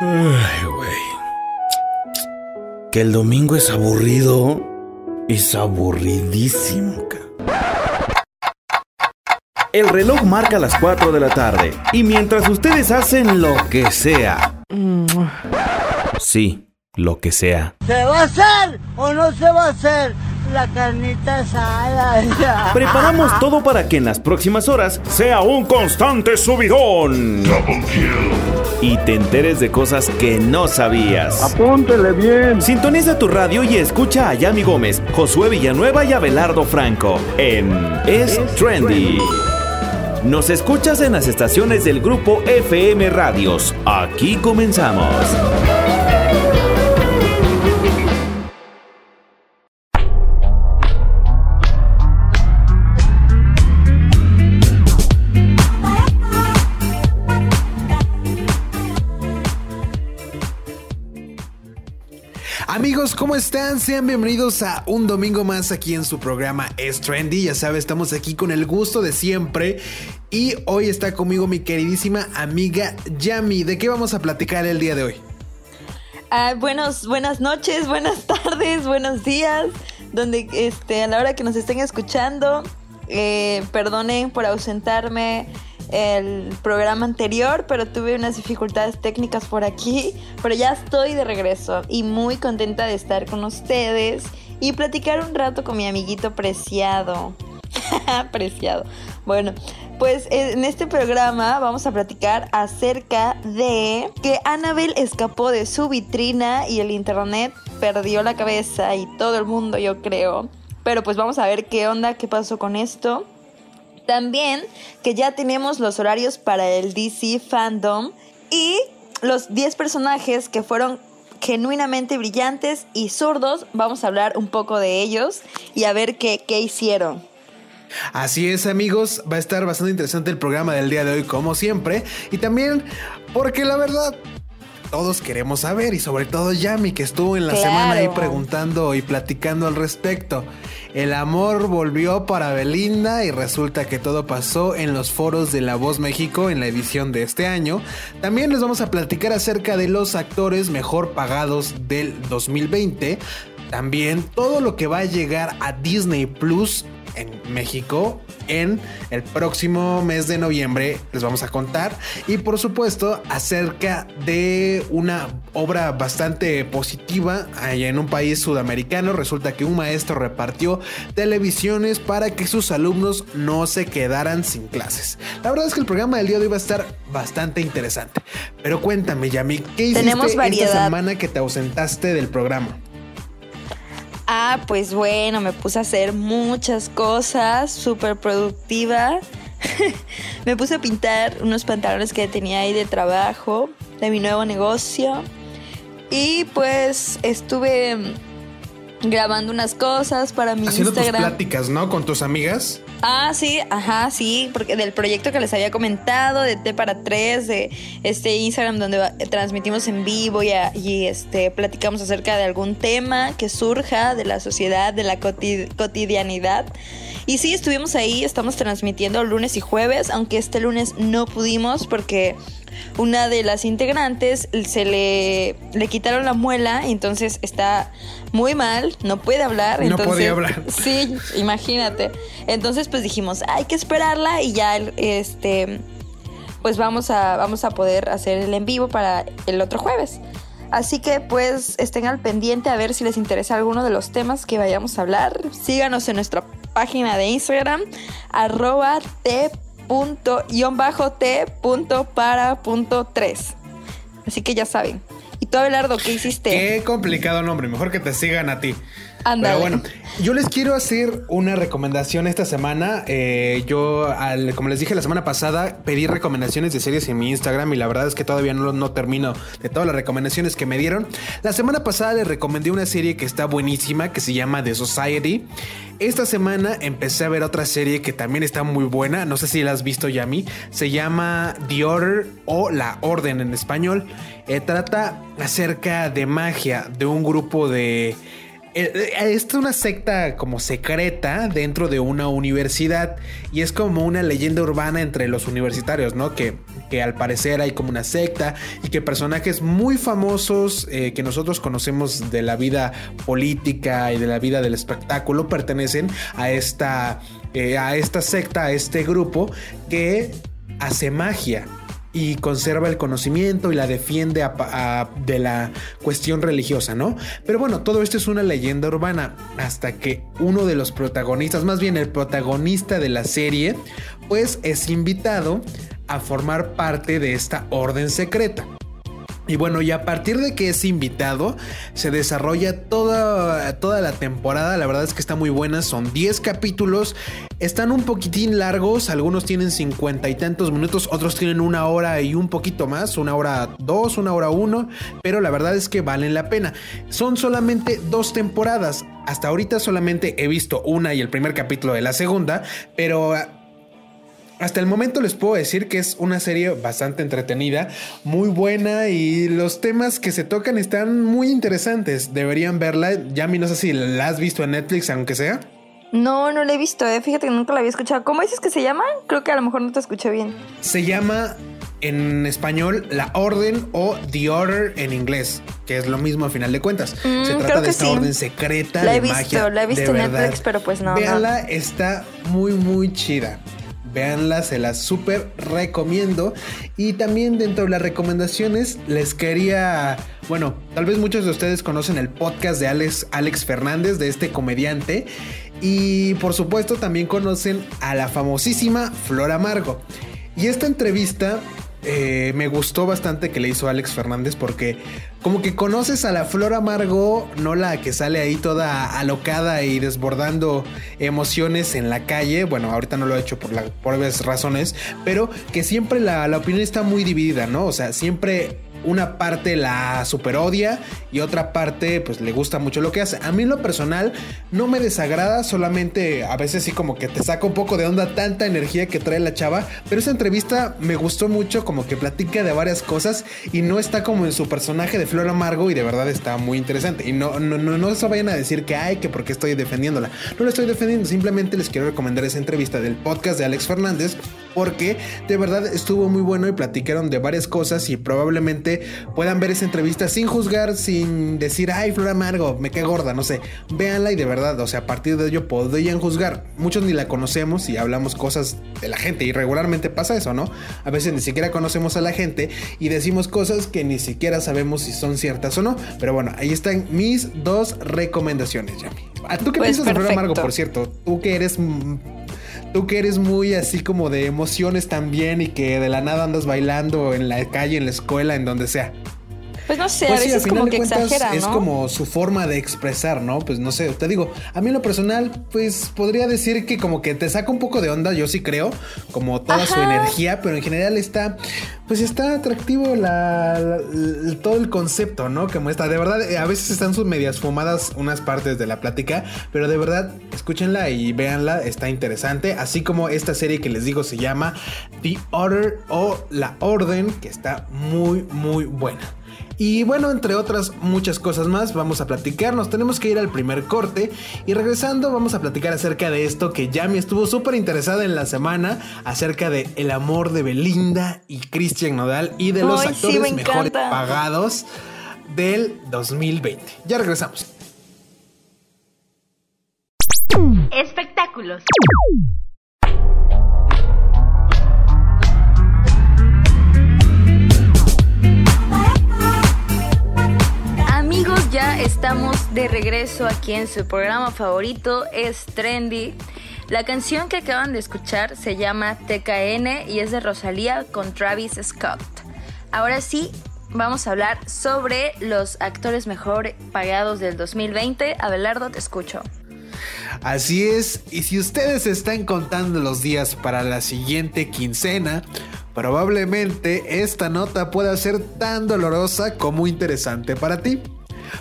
Ay, güey. Que el domingo es aburrido. Es aburridísimo, ca. El reloj marca las 4 de la tarde. Y mientras ustedes hacen lo que sea. Sí, lo que sea. ¿Se va a hacer o no se va a hacer la carnita asada? Preparamos todo para que en las próximas horas sea un constante subidón. Y te enteres de cosas que no sabías. Apúntele bien. Sintoniza tu radio y escucha a Yami Gómez, Josué Villanueva y Abelardo Franco en Es Trendy. Nos escuchas en las estaciones del grupo FM Radios. Aquí comenzamos. ¿Cómo están? Sean bienvenidos a un domingo más aquí en su programa Es Trendy. Ya sabes, estamos aquí con el gusto de siempre. Y hoy está conmigo mi queridísima amiga Yami. ¿De qué vamos a platicar el día de hoy? Ah, buenos, buenas noches, buenas tardes, buenos días. Donde este, a la hora que nos estén escuchando, eh, perdonen por ausentarme el programa anterior, pero tuve unas dificultades técnicas por aquí, pero ya estoy de regreso y muy contenta de estar con ustedes y platicar un rato con mi amiguito preciado. preciado. Bueno, pues en este programa vamos a platicar acerca de que Annabelle escapó de su vitrina y el internet perdió la cabeza y todo el mundo yo creo. Pero pues vamos a ver qué onda, qué pasó con esto. También que ya tenemos los horarios para el DC Fandom y los 10 personajes que fueron genuinamente brillantes y zurdos. Vamos a hablar un poco de ellos y a ver qué, qué hicieron. Así es amigos, va a estar bastante interesante el programa del día de hoy como siempre y también porque la verdad todos queremos saber y sobre todo Yami que estuvo en la Claro. semana ahí preguntando y platicando al respecto. El amor volvió para Belinda y resulta que todo pasó en los foros de La Voz México en la edición de este año. También les vamos a platicar acerca de los actores mejor pagados del 2020. También todo lo que va a llegar a Disney Plus en México en el próximo mes de noviembre les vamos a contar y por supuesto acerca de una obra bastante positiva allá en un país sudamericano resulta que un maestro repartió televisiones para que sus alumnos no se quedaran sin clases la verdad es que el programa del día de hoy va a estar bastante interesante pero cuéntame Yami ¿qué hiciste Tenemos esta variedad. semana que te ausentaste del programa? Ah, pues bueno, me puse a hacer muchas cosas, súper productiva. me puse a pintar unos pantalones que tenía ahí de trabajo, de mi nuevo negocio. Y pues estuve grabando unas cosas para mi Haciendo tus pláticas, ¿no? Con tus amigas. Ah, sí, ajá, sí, porque del proyecto que les había comentado, de T para tres, de este Instagram donde transmitimos en vivo y, a- y, este platicamos acerca de algún tema que surja de la sociedad, de la coti- cotidianidad. Y sí, estuvimos ahí, estamos transmitiendo lunes y jueves, aunque este lunes no pudimos porque una de las integrantes se le, le quitaron la muela, entonces está muy mal, no puede hablar. No entonces, podía hablar. Sí, imagínate. Entonces, pues dijimos, hay que esperarla y ya, este, pues vamos a, vamos a poder hacer el en vivo para el otro jueves. Así que pues estén al pendiente a ver si les interesa alguno de los temas que vayamos a hablar. Síganos en nuestra página de Instagram, arroba t punto, guion bajo t punto para punto tres. Así que ya saben. Y tú, Abelardo, ¿qué hiciste? Qué complicado nombre, mejor que te sigan a ti. Pero bueno, yo les quiero hacer una recomendación esta semana. Eh, yo, como les dije la semana pasada, pedí recomendaciones de series en mi Instagram y la verdad es que todavía no, no termino de todas las recomendaciones que me dieron. La semana pasada les recomendé una serie que está buenísima, que se llama The Society. Esta semana empecé a ver otra serie que también está muy buena, no sé si la has visto Yami, se llama The Order o La Orden en español. Eh, trata acerca de magia, de un grupo de eh, es una secta como secreta dentro de una universidad y es como una leyenda urbana entre los universitarios, ¿no? Que, que al parecer hay como una secta y que personajes muy famosos eh, que nosotros conocemos de la vida política y de la vida del espectáculo pertenecen a esta, eh, a esta secta, a este grupo que hace magia y conserva el conocimiento y la defiende de la cuestión religiosa, ¿no? Pero bueno, todo esto es una leyenda urbana hasta que uno de los protagonistas, más bien el protagonista de la serie, pues es invitado a formar parte de esta orden secreta. Y bueno, y a partir de que es invitado, se desarrolla toda, toda la temporada. La verdad es que está muy buena. Son 10 capítulos. Están un poquitín largos. Algunos tienen 50 y tantos minutos. Otros tienen una hora y un poquito más. Una hora dos, una hora uno. Pero la verdad es que valen la pena. Son solamente dos temporadas. Hasta ahorita solamente he visto una y el primer capítulo de la segunda. Pero hasta el momento les puedo decir que es una serie bastante entretenida, muy buena y los temas que se tocan están muy interesantes. Deberían verla. Ya no sé si la has visto en Netflix, aunque sea. No, no la he visto, eh. fíjate que nunca la había escuchado. ¿Cómo dices que se llama? Creo que a lo mejor no te escuché bien. Se llama en español La Orden o The Order en inglés, que es lo mismo a final de cuentas. Mm, se trata de esta orden secreta la de he visto, magia. La he visto en Netflix, pero pues no. Véanla, está muy, muy chida. Véanla, se las súper recomiendo. Y también dentro de las recomendaciones les quería, bueno, tal vez muchos de ustedes conocen el podcast de Alex, Alex Fernández, de este comediante. Y por supuesto también conocen a la famosísima Flor Amargo. Y esta entrevista eh, me gustó bastante que le hizo Alex Fernández porque como que conoces a la Flor Amargo, no la que sale ahí toda alocada y desbordando emociones en la calle. Bueno, ahorita no lo he hecho por, la, razones, pero que siempre la, la opinión está muy dividida, ¿no? O sea, siempre una parte la super odia y otra parte pues le gusta mucho lo que hace. A mí en lo personal no me desagrada, solamente a veces sí como que te saca un poco de onda tanta energía que trae la chava, pero esa entrevista me gustó mucho, como que platica de varias cosas y no está como en su personaje de Flor Amargo y de verdad está muy interesante. Y no, no, no, no se vayan a decir que ay, que porque estoy defendiéndola. No la estoy defendiendo, simplemente les quiero recomendar esa entrevista del podcast de Alex Fernández porque de verdad estuvo muy bueno y platicaron de varias cosas y probablemente puedan ver esa entrevista sin juzgar, sin decir, ay, Flor Amargo, me quedé gorda, no sé. Véanla y de verdad, o sea, a partir de ello podrían juzgar. Muchos ni la conocemos y hablamos cosas de la gente y regularmente pasa eso, ¿no? A veces ni siquiera conocemos a la gente y decimos cosas que ni siquiera sabemos si son ciertas o no. Pero bueno, ahí están mis dos recomendaciones, Yami. ¿A ¿Tú qué Pues piensas de Flor. Amargo, por cierto? Tú que eres Tú que eres muy así como de emociones también y que de la nada andas bailando en la calle, en la escuela, en donde sea. Pues no sé, Pues a sí, veces al final como de que cuentas exagera, ¿no? es como su forma de expresar, ¿no? Pues no sé, te digo, a mí en lo personal, pues podría decir que como que te saca un poco de onda, yo sí creo, como toda su energía, pero en general está, pues está atractivo la, todo el concepto, ¿no? Que muestra, de verdad, eh, a veces están sus medias fumadas unas partes de la plática, pero de verdad, escúchenla y véanla, está interesante, así como esta serie que les digo se llama The Order o La Orden, que está muy, muy buena. Y bueno, entre otras muchas cosas más, vamos a platicar. Nos tenemos que ir al primer corte. Y regresando, vamos a platicar acerca de esto que Yami estuvo súper interesada en la semana. Acerca de el amor de Belinda y Christian Nodal y de los Ay, sí, actores me mejores pagados del 2020. Ya regresamos. Espectáculos. Ya estamos de regreso aquí en su programa favorito, es Trendy. La canción que acaban de escuchar se llama TKN y es de Rosalía con Travis Scott. Ahora sí, vamos a hablar sobre los actores mejor pagados del 2020. Abelardo, te escucho. Así es, y si ustedes están contando los días para la siguiente quincena, probablemente esta nota pueda ser tan dolorosa como interesante para ti.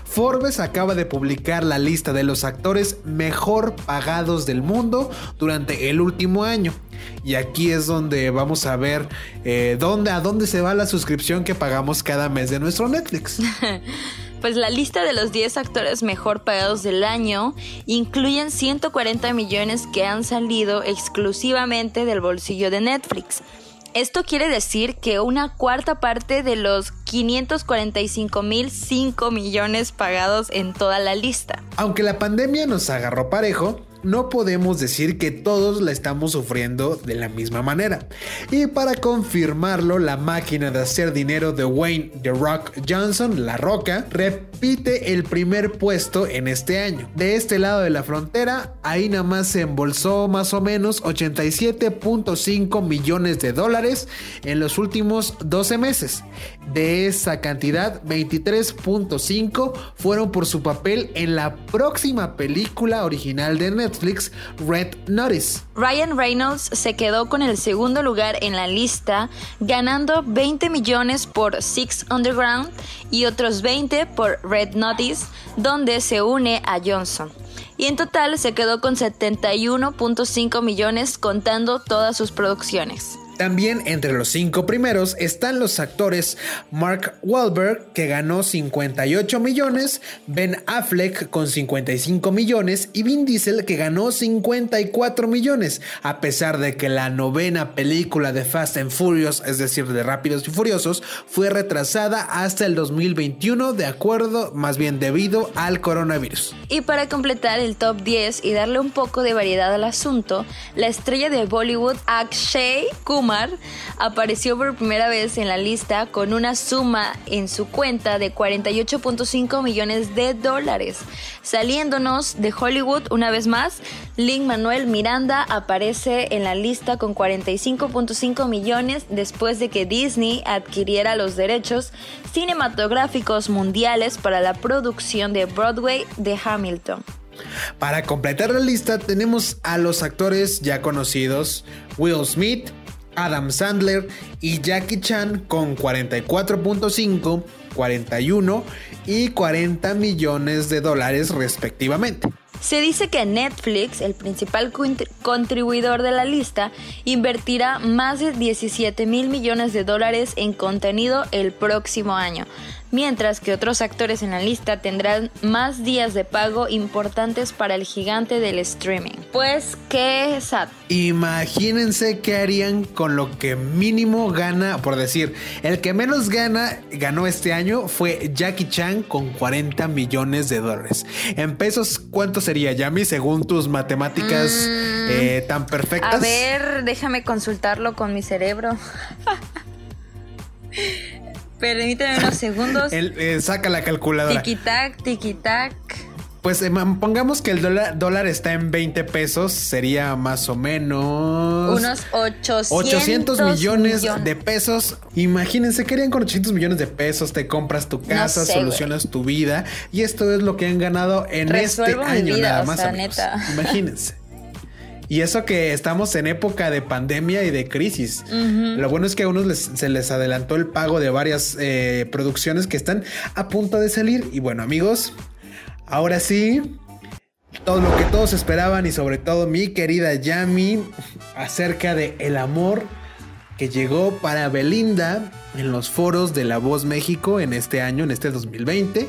Forbes acaba de publicar la lista de los actores mejor pagados del mundo durante el último año. Y aquí es donde vamos a ver eh, dónde, a dónde se va la suscripción que pagamos cada mes de nuestro Netflix. Pues la lista de los 10 actores mejor pagados del año incluyen 140 millones que han salido exclusivamente del bolsillo de Netflix. Esto quiere decir que una cuarta parte de los 545 mil 5 millones pagados en toda la lista. Aunque la pandemia nos agarró parejo, no podemos decir que todos la estamos sufriendo de la misma manera. Y para confirmarlo, la máquina de hacer dinero de Wayne The Rock Johnson, La Roca, repite el primer puesto en este año. De este lado de la frontera, ahí nada más se embolsó más o menos 87.5 millones de dólares en los últimos 12 meses. De esa cantidad, 23.5 fueron por su papel en la próxima película original de Netflix Netflix Red Notice. Ryan Reynolds se quedó con el segundo lugar en la lista, ganando 20 millones por Six Underground y otros 20 por Red Notice, donde se une a Johnson. Y en total se quedó con 71.5 millones contando todas sus producciones. También entre los cinco primeros están los actores Mark Wahlberg, que ganó 58 millones, Ben Affleck con 55 millones y Vin Diesel, que ganó 54 millones, a pesar de que la novena película de Fast and Furious, es decir, de Rápidos y Furiosos, fue retrasada hasta el 2021, de acuerdo, más bien debido al coronavirus. Y para completar el top 10 y darle un poco de variedad al asunto, la estrella de Bollywood Akshay Kumar apareció por primera vez en la lista con una suma en su cuenta de 48.5 millones de dólares. Saliéndonos de Hollywood una vez más, Lin Manuel Miranda aparece en la lista con 45.5 millones después de que Disney adquiriera los derechos cinematográficos mundiales para la producción de Broadway de Hamilton. Para completar la lista tenemos a los actores ya conocidos Will Smith, Adam Sandler y Jackie Chan con 44.5, 41 y 40 millones de dólares respectivamente. Se dice que Netflix, el principal contribuidor de la lista, invertirá más de 17 mil millones de dólares en contenido el próximo año, mientras que otros actores en la lista tendrán más días de pago importantes para el gigante del streaming. Pues qué sad. Imagínense qué harían con lo que mínimo gana, por decir, el que menos gana, ganó este año fue Jackie Chan con 40 millones de dólares. En pesos, ¿cuánto sería, Yami, según tus matemáticas mm. eh, tan perfectas? A ver, déjame consultarlo con mi cerebro. Permíteme unos segundos. Eh, saca la calculadora. Tiki-tac, tiki-tac. Pues eh, pongamos que el dólar, está en 20 pesos, sería más o menos... Unos 800, 800 millones, de pesos. Imagínense que harían con 800 millones de pesos, te compras tu casa, solucionas tu vida. Y esto es lo que han ganado en este año nada más. Imagínense. Y eso que estamos en época de pandemia y de crisis. Lo bueno es que a unos se les adelantó el pago de varias eh, producciones que están a punto de salir. Y bueno, amigos, ahora sí, todo lo que todos esperaban y sobre todo mi querida Yami acerca de el amor que llegó para Belinda en los foros de La Voz México en este año, en este 2020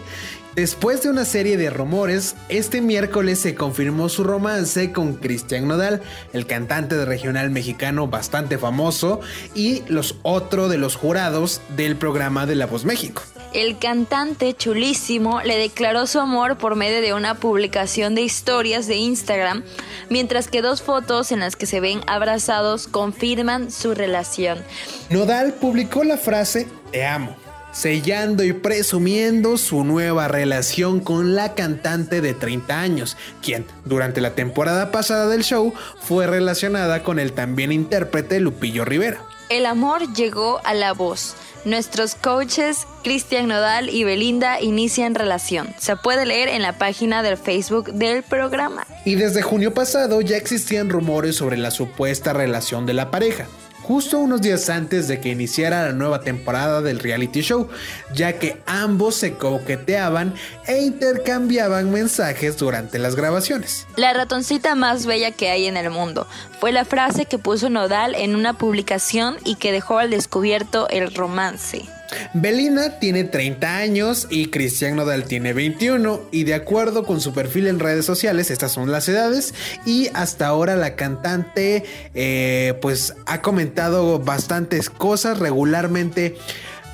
Después de una serie de rumores, este miércoles se confirmó su romance con Cristian Nodal, el cantante de regional mexicano bastante famoso y los otro de los jurados del programa de La Voz México. El cantante chulísimo le declaró su amor por medio de una publicación de historias de Instagram, mientras que dos fotos en las que se ven abrazados confirman su relación. Nodal publicó la frase Te amo sellando y presumiendo su nueva relación con la cantante de 30 años, quien durante la temporada pasada del show fue relacionada con el también intérprete Lupillo Rivera. El amor llegó a la voz. Nuestros coaches Cristian Nodal y Belinda inician relación. Se puede leer en la página del Facebook del programa. Y desde junio pasado ya existían rumores sobre la supuesta relación de la pareja justo unos días antes de que iniciara la nueva temporada del reality show, ya que ambos se coqueteaban e intercambiaban mensajes durante las grabaciones. La ratoncita más bella que hay en el mundo fue la frase que puso Nodal en una publicación y que dejó al descubierto el romance. Belinda tiene 30 años y Cristian Nodal tiene 21 y de acuerdo con su perfil en redes sociales estas son las edades y hasta ahora la cantante eh, pues ha comentado bastantes cosas regularmente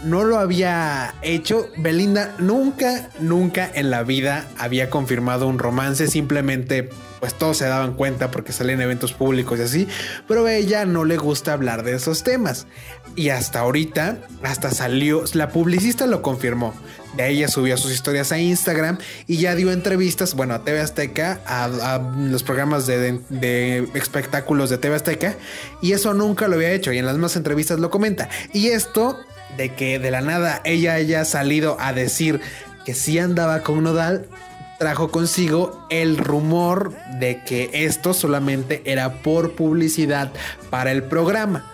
no lo había hecho. Belinda nunca, nunca en la vida había confirmado un romance. Simplemente, pues todos se daban cuenta porque salían eventos públicos y así. Pero a ella no le gusta hablar de esos temas. Y hasta ahorita, hasta salió, la publicista lo confirmó. De ella subió sus historias a Instagram y ya dio entrevistas, bueno, a TV Azteca, a, los programas de, de, espectáculos de TV Azteca, y eso nunca lo había hecho, y en las más entrevistas lo comenta. Y esto de que de la nada ella haya salido a decir que sí andaba con Nodal, trajo consigo el rumor de que esto solamente era por publicidad para el programa.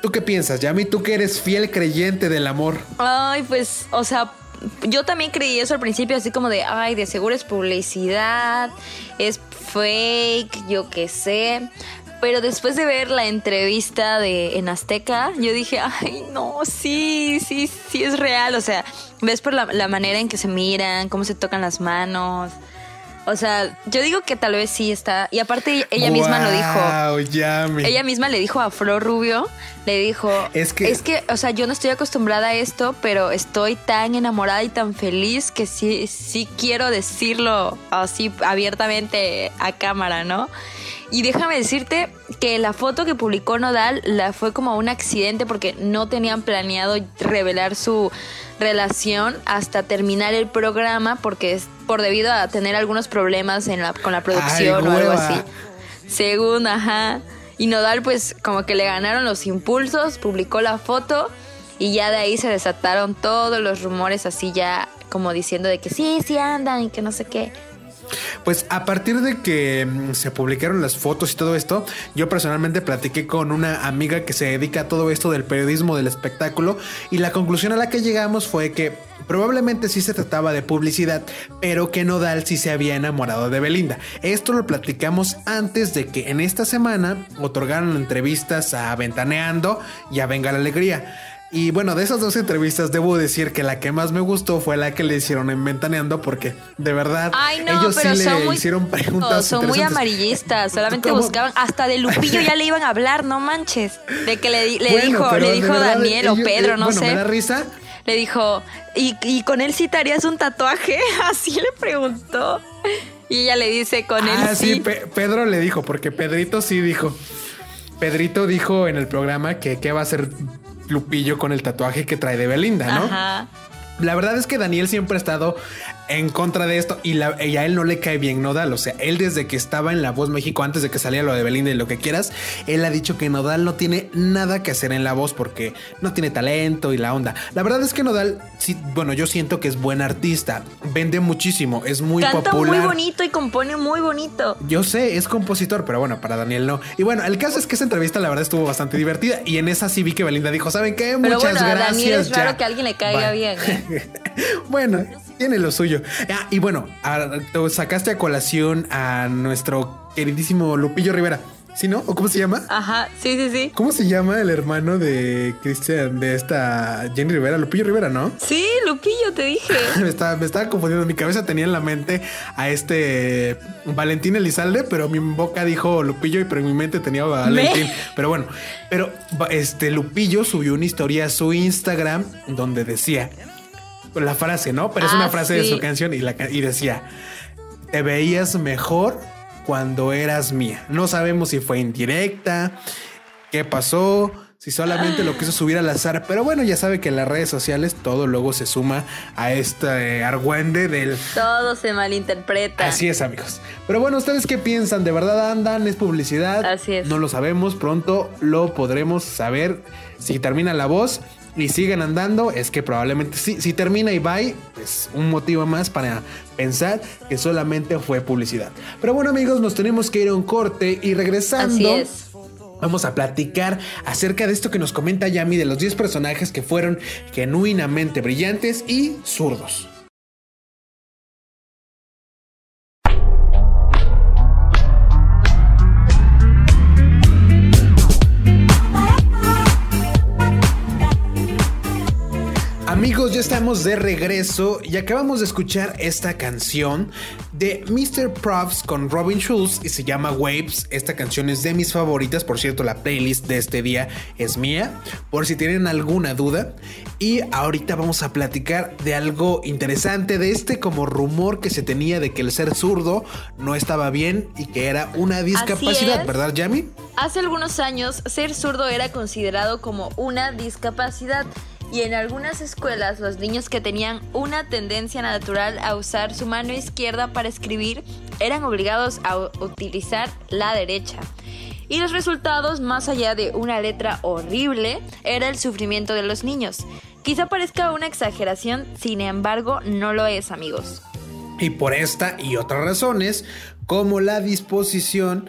¿Tú qué piensas, Yami? Tú que eres fiel creyente del amor. Ay, pues, o sea, yo también creí eso al principio, así como de, ay, de seguro es publicidad, es fake, yo qué sé. Pero después de ver la entrevista de en Azteca, yo dije, ay, no, sí, sí, sí es real. O sea, ves por la, la manera en que se miran, cómo se tocan las manos. O sea, yo digo que tal vez sí está. Y aparte ella misma lo dijo. Ella misma le dijo a Flor Rubio, le dijo, es que es que, o sea, yo no estoy acostumbrada a esto, pero estoy tan enamorada y tan feliz que sí sí quiero decirlo así abiertamente a cámara, ¿no? Y déjame decirte que la foto que publicó Nodal la fue como un accidente porque no tenían planeado revelar su relación hasta terminar el programa porque es por debido a tener algunos problemas en la, con la producción o algo así. Según, ajá. Y Nodal pues como que le ganaron los impulsos, publicó la foto y ya de ahí se desataron todos los rumores así ya como diciendo de que sí, sí andan y que no sé qué. Pues a partir de que mm, se publicaron las fotos y todo esto, yo personalmente platiqué con una amiga que se dedica a todo esto del periodismo del espectáculo y la conclusión a la que llegamos fue que probablemente sí se trataba de publicidad, pero que Nodal sí se había enamorado de Belinda. Esto lo platicamos antes de que en esta semana otorgaron entrevistas a Ventaneando y a Venga la Alegría. Y bueno, de esas dos entrevistas debo decir que la que más me gustó fue la que le hicieron en Ventaneando porque de verdad ellos sí le hicieron preguntas. Son muy amarillistas, solamente buscaban hasta de Lupillo ya le iban a hablar, no manches. De que le, dijo, le dijo Daniel o Pedro, no sé. Me da risa. Le dijo, ¿y, ¿y con él sí te harías un tatuaje? Así le preguntó. Y ella le dice, con él ah, sí. Pedro le dijo, porque Pedrito sí dijo. Pedrito dijo en el programa que qué va a hacer Lupillo con el tatuaje que trae de Belinda, ¿no? Ajá. La verdad es que Daniel siempre ha estado en contra de esto y, la, a él no le cae bien Nodal. O sea, él desde que estaba en La Voz México, antes de que saliera lo de Belinda y lo que quieras, él ha dicho que Nodal no tiene nada que hacer en La Voz porque no tiene talento y la onda. La verdad es que Nodal, sí, bueno, yo siento que es buen artista, vende muchísimo, es muy Canta popular. muy bonito y compone muy bonito. Yo sé, es compositor, pero bueno, para Daniel no. Y bueno, el caso es que esa entrevista la verdad estuvo bastante divertida y en esa sí vi que Belinda dijo, ¿saben qué? Muchas pero bueno, gracias. A Daniel es raro que a alguien le caiga bien. ¿eh? bueno, tiene lo suyo. Ah, y bueno, sacaste a colación a nuestro queridísimo Lupillo Rivera. ¿Sí, no? ¿O cómo se llama? Ajá, sí, sí, sí. ¿Cómo se llama el hermano de Cristian, de esta Jenny Rivera? Lupillo Rivera, ¿no? Sí, Lupillo, te dije. me, estaba, me estaba confundiendo. Mi cabeza tenía en la mente a este Valentín Elizalde, pero mi boca dijo Lupillo y pero en mi mente tenía a Valentín. Pero bueno, pero este Lupillo subió una historia a su Instagram donde decía la frase, ¿no? Pero es una ah, frase de su canción y, la, y decía, te veías mejor cuando eras mía. No sabemos si fue indirecta, qué pasó, si solamente lo quiso subir al azar. Pero bueno, ya sabe que en las redes sociales todo luego se suma a este argüende del... Todo se malinterpreta. Así es, amigos. Pero bueno, ¿ustedes qué piensan? ¿De verdad andan? ¿Es publicidad? Así es. No lo sabemos. Pronto lo podremos saber si termina la voz y siguen andando, es que probablemente sí, si termina y va, pues un motivo más para pensar que solamente fue publicidad. Pero bueno amigos, nos tenemos que ir a un corte y regresando. Vamos a platicar acerca de esto que nos comenta Yami de los 10 personajes que fueron genuinamente brillantes y zurdos. Ya estamos de regreso y acabamos de escuchar esta canción de Mr. Profs con Robin Schulz y se llama Waves. Esta canción es de mis favoritas, por cierto, la playlist de este día es mía, por si tienen alguna duda. Y ahorita vamos a platicar de algo interesante, de este como rumor que se tenía de que el ser zurdo no estaba bien y que era una discapacidad, ¿verdad, Yami? Hace algunos años, ser zurdo era considerado como una discapacidad y en algunas escuelas los niños que tenían una tendencia natural a usar su mano izquierda para escribir eran obligados a utilizar la derecha. Y los resultados, más allá de una letra horrible, era el sufrimiento de los niños. Quizá parezca una exageración, sin embargo, no lo es, amigos. Y por esta y otras razones, como la disposición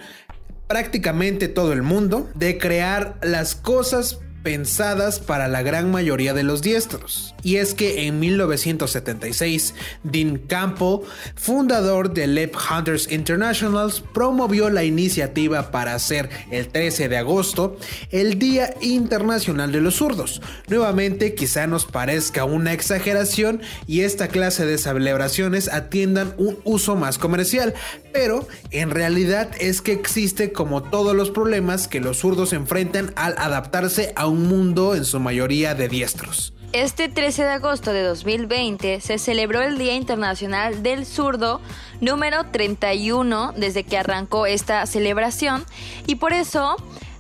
prácticamente todo el mundo de crear las cosas pensadas para la gran mayoría de los diestros. Y es que en 1976, Dean Campbell, fundador de Lep Hunters International, promovió la iniciativa para hacer el 13 de agosto el Día Internacional de los Zurdos. Nuevamente, quizá nos parezca una exageración y esta clase de celebraciones atiendan un uso más comercial, pero en realidad es que existe como todos los problemas que los zurdos enfrentan al adaptarse a un mundo en su mayoría de diestros. Este 13 de agosto de 2020 se celebró el Día Internacional del Zurdo número 31 desde que arrancó esta celebración y por eso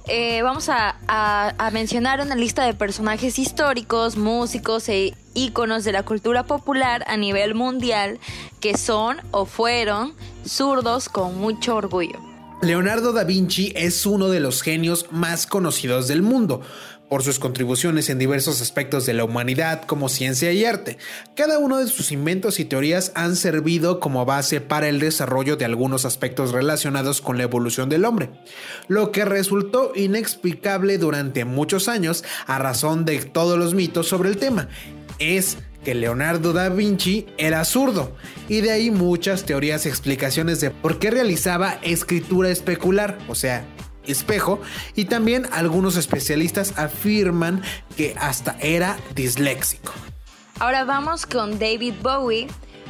eh, vamos a, a, mencionar una lista de personajes históricos, músicos e íconos de la cultura popular a nivel mundial que son o fueron zurdos con mucho orgullo. Leonardo da Vinci es uno de los genios más conocidos del mundo por sus contribuciones en diversos aspectos de la humanidad como ciencia y arte. Cada uno de sus inventos y teorías han servido como base para el desarrollo de algunos aspectos relacionados con la evolución del hombre, lo que resultó inexplicable durante muchos años a razón de todos los mitos sobre el tema. Es que Leonardo da Vinci era zurdo, y de ahí muchas teorías y explicaciones de por qué realizaba escritura especular, o sea, espejo y también algunos especialistas afirman que hasta era disléxico. Ahora vamos con David Bowie.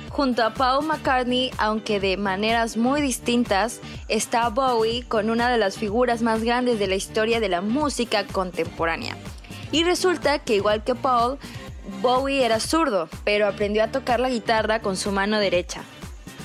Junto a Paul McCartney, aunque de maneras muy distintas, está Bowie con una de las figuras más grandes de la historia de la música contemporánea. Y resulta que igual que Paul, Bowie era zurdo, pero aprendió a tocar la guitarra con su mano derecha.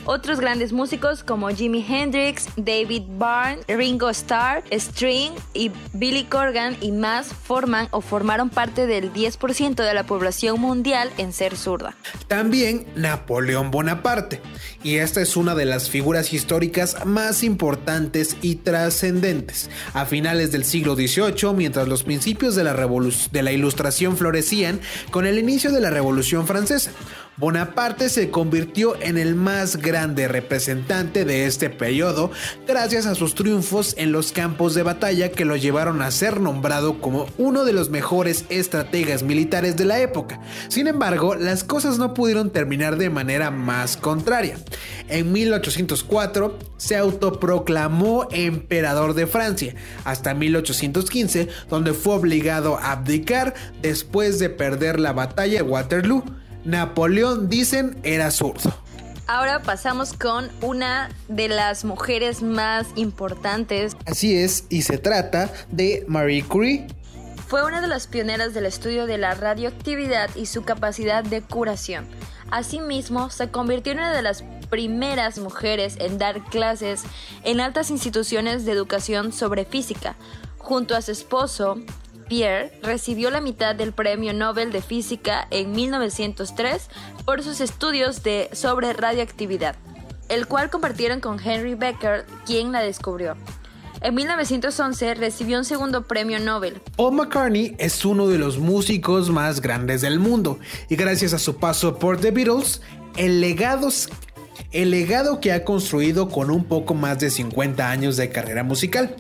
Otros grandes músicos como Jimi Hendrix, David Byrne, Ringo Starr, String y Billy Corgan y más forman o formaron parte del 10% de la población mundial en ser zurda. También Napoleón Bonaparte, y esta es una de las figuras históricas más importantes y trascendentes. A finales del siglo XVIII, mientras los principios de la, de la Ilustración florecían con el inicio de la Revolución Francesa, Bonaparte se convirtió en el más grande representante de este periodo gracias a sus triunfos en los campos de batalla que lo llevaron a ser nombrado como uno de los mejores estrategas militares de la época. Sin embargo, las cosas no pudieron terminar de manera más contraria. En 1804 se autoproclamó emperador de Francia, hasta 1815, donde fue obligado a abdicar después de perder la batalla de Waterloo. Napoleón, dicen, era zurdo. Ahora pasamos con una de las mujeres más importantes. Así es, y se trata de Marie Curie. Fue una de las pioneras del estudio de la radioactividad y su capacidad de curación. Asimismo, se convirtió en una de las primeras mujeres en dar clases en altas instituciones de educación sobre física, junto a su esposo, Pierre recibió la mitad del Premio Nobel de Física en 1903 por sus estudios de, sobre radioactividad, el cual compartieron con Henry Becker, quien la descubrió. En 1911 recibió un segundo premio Nobel. Paul McCartney es uno de los músicos más grandes del mundo y gracias a su paso por The Beatles, el legado el legado que ha construido con un poco más de 50 años de carrera musical.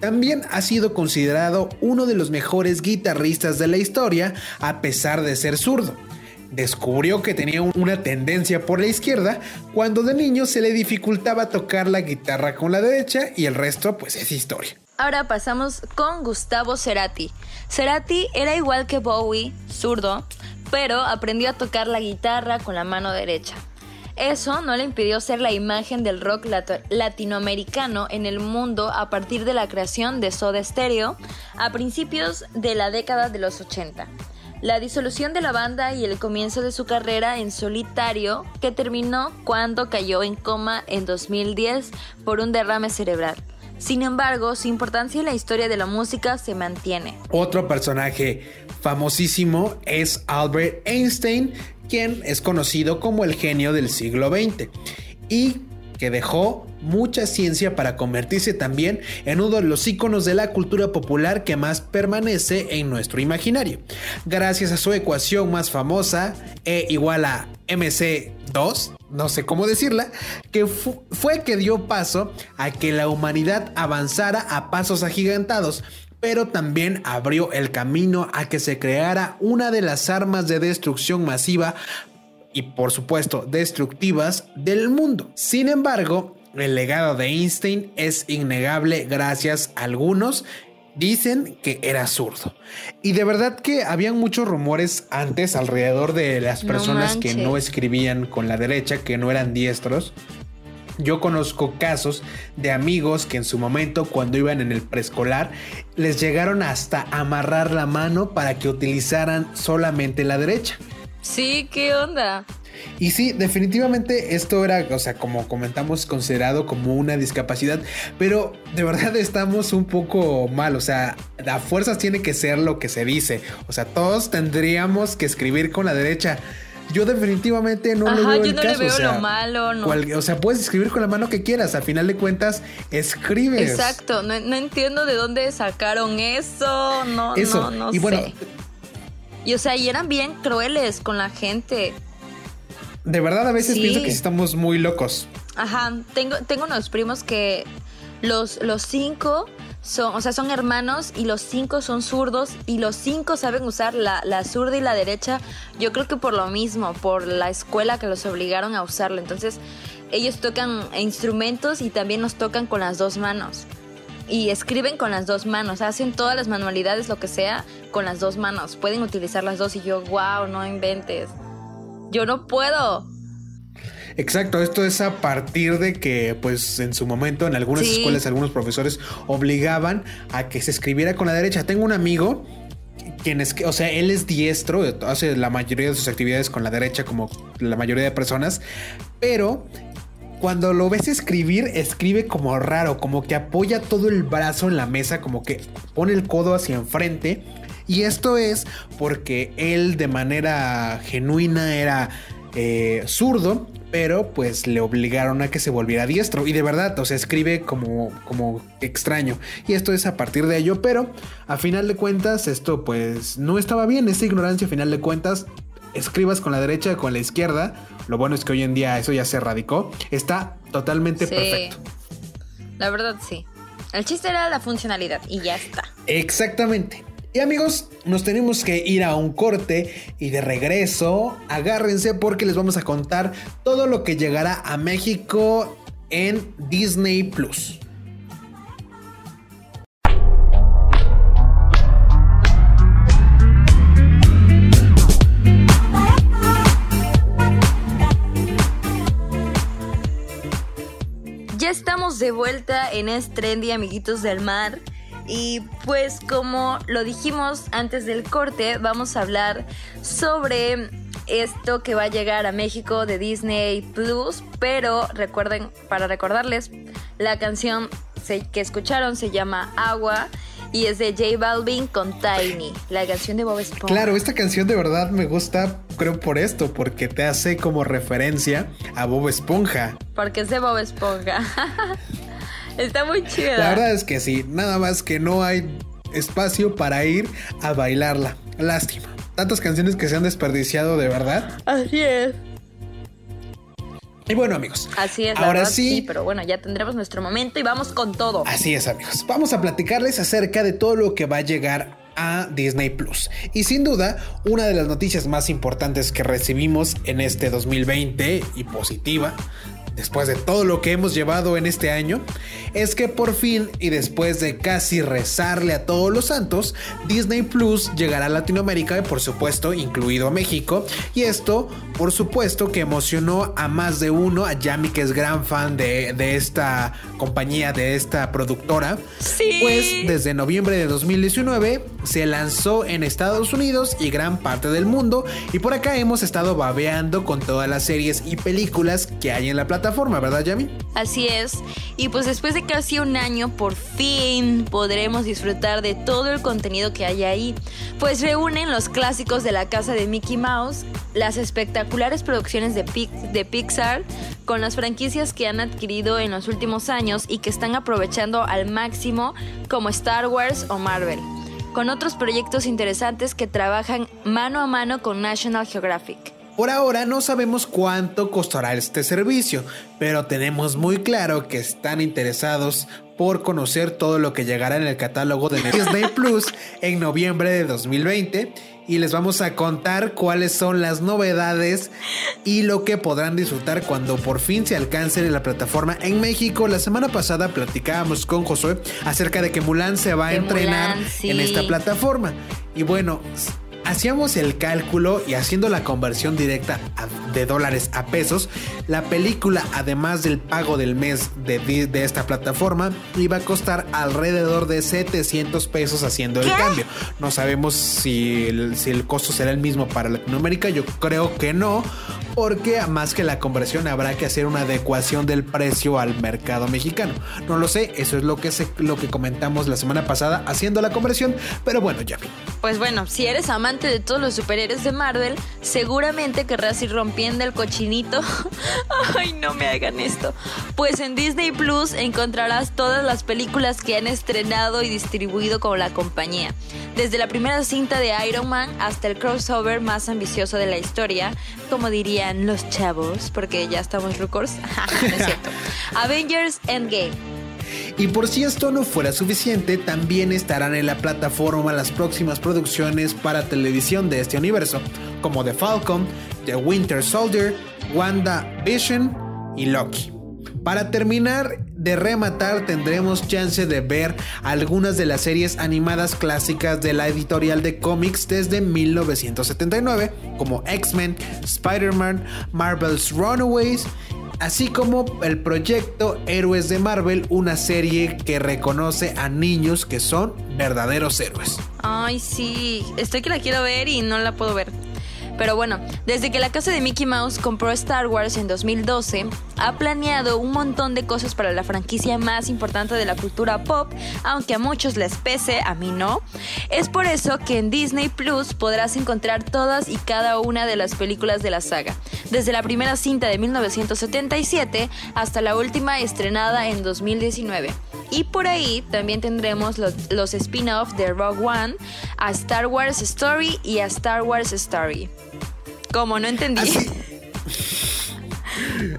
También ha sido considerado uno de los mejores guitarristas de la historia a pesar de ser zurdo. Descubrió que tenía una tendencia por la izquierda cuando de niño se le dificultaba tocar la guitarra con la derecha y el resto pues es historia. Ahora pasamos con Gustavo Cerati. Cerati era igual que Bowie, zurdo, pero aprendió a tocar la guitarra con la mano derecha. Eso no le impidió ser la imagen del rock latinoamericano en el mundo a partir de la creación de Soda Stereo a principios de la década de los 80. La disolución de la banda y el comienzo de su carrera en solitario que terminó cuando cayó en coma en 2010 por un derrame cerebral. Sin embargo, su importancia en la historia de la música se mantiene. Otro personaje famosísimo es Albert Einstein, quien es conocido como el genio del siglo XX y que dejó mucha ciencia para convertirse también en uno de los iconos de la cultura popular que más permanece en nuestro imaginario. Gracias a su ecuación más famosa, E igual a MC2, no sé cómo decirla, que fue que dio paso a que la humanidad avanzara a pasos agigantados, pero también abrió el camino a que se creara una de las armas de destrucción masiva y por supuesto destructivas del mundo. Sin embargo, el legado de Einstein es innegable gracias a algunos dicen que era zurdo. Y de verdad que habían muchos rumores antes alrededor de las personas que no escribían con la derecha, que no eran diestros. Yo conozco casos de amigos que en su momento cuando iban en el preescolar les llegaron hasta amarrar la mano para que utilizaran solamente la derecha. Sí, ¿qué onda? Y sí, definitivamente esto era, o sea, como comentamos, considerado como una discapacidad, pero de verdad estamos un poco mal, o sea, a fuerzas tiene que ser lo que se dice, o sea, todos tendríamos que escribir con la derecha. Yo definitivamente no le veo yo no le veo lo malo, no. o sea, puedes escribir con la mano que quieras. Al final de cuentas, escribes. Exacto. No, entiendo de dónde sacaron eso. No, eso. no, no y Bueno, y o sea, y eran bien crueles con la gente. De verdad, a veces pienso que estamos muy locos. Ajá. Tengo, tengo unos primos que los, los cinco son, o sea, son hermanos y los cinco son zurdos y los cinco saben usar la, la zurda y la derecha. Yo creo que por lo mismo, por la escuela que los obligaron a usarlo. Entonces, ellos tocan instrumentos y también nos tocan con las dos manos. Y escriben con las dos manos, hacen todas las manualidades, lo que sea, con las dos manos. Pueden utilizar las dos y yo, wow, no inventes. Yo no puedo. Exacto, esto es a partir de que, pues, en su momento, en algunas escuelas, algunos profesores obligaban a que se escribiera con la derecha. Tengo un amigo quien es, o sea, él es diestro, hace la mayoría de sus actividades con la derecha, como la mayoría de personas, pero cuando lo ves escribir, escribe como raro, como que apoya todo el brazo en la mesa, como que pone el codo hacia enfrente. Y esto es porque él de manera genuina era eh, zurdo, pero pues le obligaron a que se volviera diestro. Y de verdad, o sea, escribe como, como extraño. Y esto es a partir de ello, pero a final de cuentas, esto pues no estaba bien. Esta ignorancia, a final de cuentas, escribas con la derecha o con la izquierda. Lo bueno es que hoy en día eso ya se erradicó. Está totalmente perfecto. La verdad, sí. El chiste era la funcionalidad y ya está. Exactamente. Y amigos, nos tenemos que ir a un corte y de regreso, agárrense porque les vamos a contar todo lo que llegará a México en Disney Plus. Ya estamos de vuelta en Trendy, amiguitos del mar. Y pues como lo dijimos antes del corte, vamos a hablar sobre esto que va a llegar a México de Disney Plus, pero recuerden, para recordarles, la canción que escucharon se llama Agua y es de J Balvin con Tiny, la canción de Bob Esponja. Claro, esta canción de verdad me gusta, creo por esto, porque te hace como referencia a Bob Esponja. Porque es de Bob Esponja. Está muy chida. La verdad es que sí, nada más que no hay espacio para ir a bailarla. Lástima. Tantas canciones que se han desperdiciado de verdad. Así es. Y bueno, amigos. Así es. Ahora sí, sí. Pero bueno, ya tendremos nuestro momento y vamos con todo. Así es, amigos. Vamos a platicarles acerca de todo lo que va a llegar a Disney Plus. Y sin duda, una de las noticias más importantes que recibimos en este 2020 y positiva después de todo lo que hemos llevado en este año, es que por fin y después de casi rezarle a todos los santos, Disney Plus llegará a Latinoamérica y por supuesto incluido a México. Y esto, por supuesto, que emocionó a más de uno, a Yami que es gran fan de, de esta compañía, de esta productora. Sí. Pues desde noviembre de 2019 se lanzó en Estados Unidos y gran parte del mundo. Y por acá hemos estado babeando con todas las series y películas que hay en la plataforma, ¿verdad, Yami? Así es. Y pues después de casi un año, por fin podremos disfrutar de todo el contenido que hay ahí. Pues reúnen los clásicos de la casa de Mickey Mouse, las espectaculares producciones de, de Pixar, con las franquicias que han adquirido en los últimos años y que están aprovechando al máximo como Star Wars o Marvel con otros proyectos interesantes que trabajan mano a mano con National Geographic. Por ahora no sabemos cuánto costará este servicio, pero tenemos muy claro que están interesados por conocer todo lo que llegará en el catálogo de Disney Plus en noviembre de 2020 y les vamos a contar cuáles son las novedades y lo que podrán disfrutar cuando por fin se alcance la plataforma en México. La semana pasada platicábamos con Josué acerca de que Mulan se va a entrenar en esta plataforma. Y bueno, hacíamos el cálculo y haciendo la conversión directa de dólares a pesos, la película, además del pago del mes de, esta plataforma, iba a costar alrededor de 700 pesos haciendo el cambio. No sabemos si si el costo será el mismo para Latinoamérica, yo creo que no, porque más que la conversión habrá que hacer una adecuación del precio al mercado mexicano. No lo sé, eso es lo que, lo que comentamos la semana pasada haciendo la conversión, pero bueno, ya vi. Pues bueno, si eres amante de todos los superhéroes de Marvel, seguramente querrás ir rompiendo el cochinito. Ay, no me hagan esto. Pues en Disney Plus encontrarás todas las películas que han estrenado y distribuido con la compañía. Desde la primera cinta de Iron Man hasta el crossover más ambicioso de la historia, como diría los chavos, porque ya estamos es cierto. Avengers Endgame. Y por si esto no fuera suficiente, también estarán en la plataforma las próximas producciones para televisión de este universo, como The Falcon, The Winter Soldier, Wanda Vision y Loki. Para terminar de rematar tendremos chance de ver algunas de las series animadas clásicas de la editorial de cómics desde 1979, como X-Men, Spider-Man, Marvel's Runaways, así como el proyecto Héroes de Marvel, una serie que reconoce a niños que son verdaderos héroes. Ay, sí, estoy que la quiero ver y no la puedo ver. Pero bueno, desde que la casa de Mickey Mouse compró Star Wars en 2012, ha planeado un montón de cosas para la franquicia más importante de la cultura pop, aunque a muchos les pese, a mí no. Es por eso que en Disney Plus podrás encontrar todas y cada una de las películas de la saga, desde la primera cinta de 1977 hasta la última estrenada en 2019. Y por ahí también tendremos los, los spin-offs de Rogue One, a Star Wars Story y a Star Wars Story. ¿Cómo? No entendí.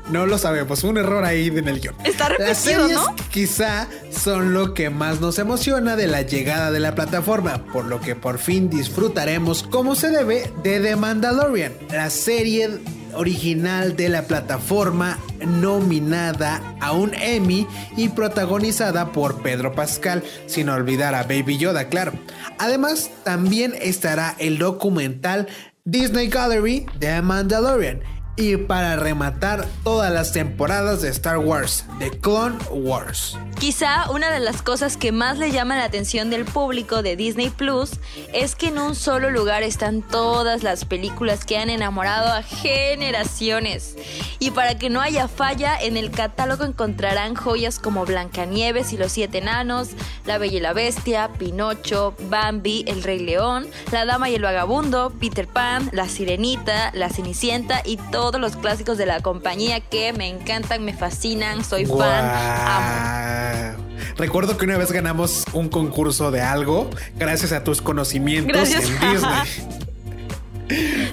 No lo sabemos, un error ahí en el guion. Está repetido, Las series quizá son lo que más nos emociona de la llegada de la plataforma, por lo que por fin disfrutaremos como se debe de The Mandalorian, la serie original de la plataforma nominada a un Emmy y protagonizada por Pedro Pascal, sin olvidar a Baby Yoda, claro. Además, también estará el documental Disney Gallery de Mandalorian y para rematar todas las temporadas de Star Wars, The Clone Wars. Quizá una de las cosas que más le llama la atención del público de Disney Plus es que en un solo lugar están todas las películas que han enamorado a generaciones. Y para que no haya falla, en el catálogo encontrarán joyas como Blancanieves y los Siete Enanos, La Bella y la Bestia, Pinocho, Bambi, El Rey León, La Dama y el Vagabundo, Peter Pan, La Sirenita, La Cenicienta y todo todos los clásicos de la compañía que me encantan, me fascinan, soy fan, amo. Recuerdo que una vez ganamos un concurso de algo gracias a tus conocimientos en Disney.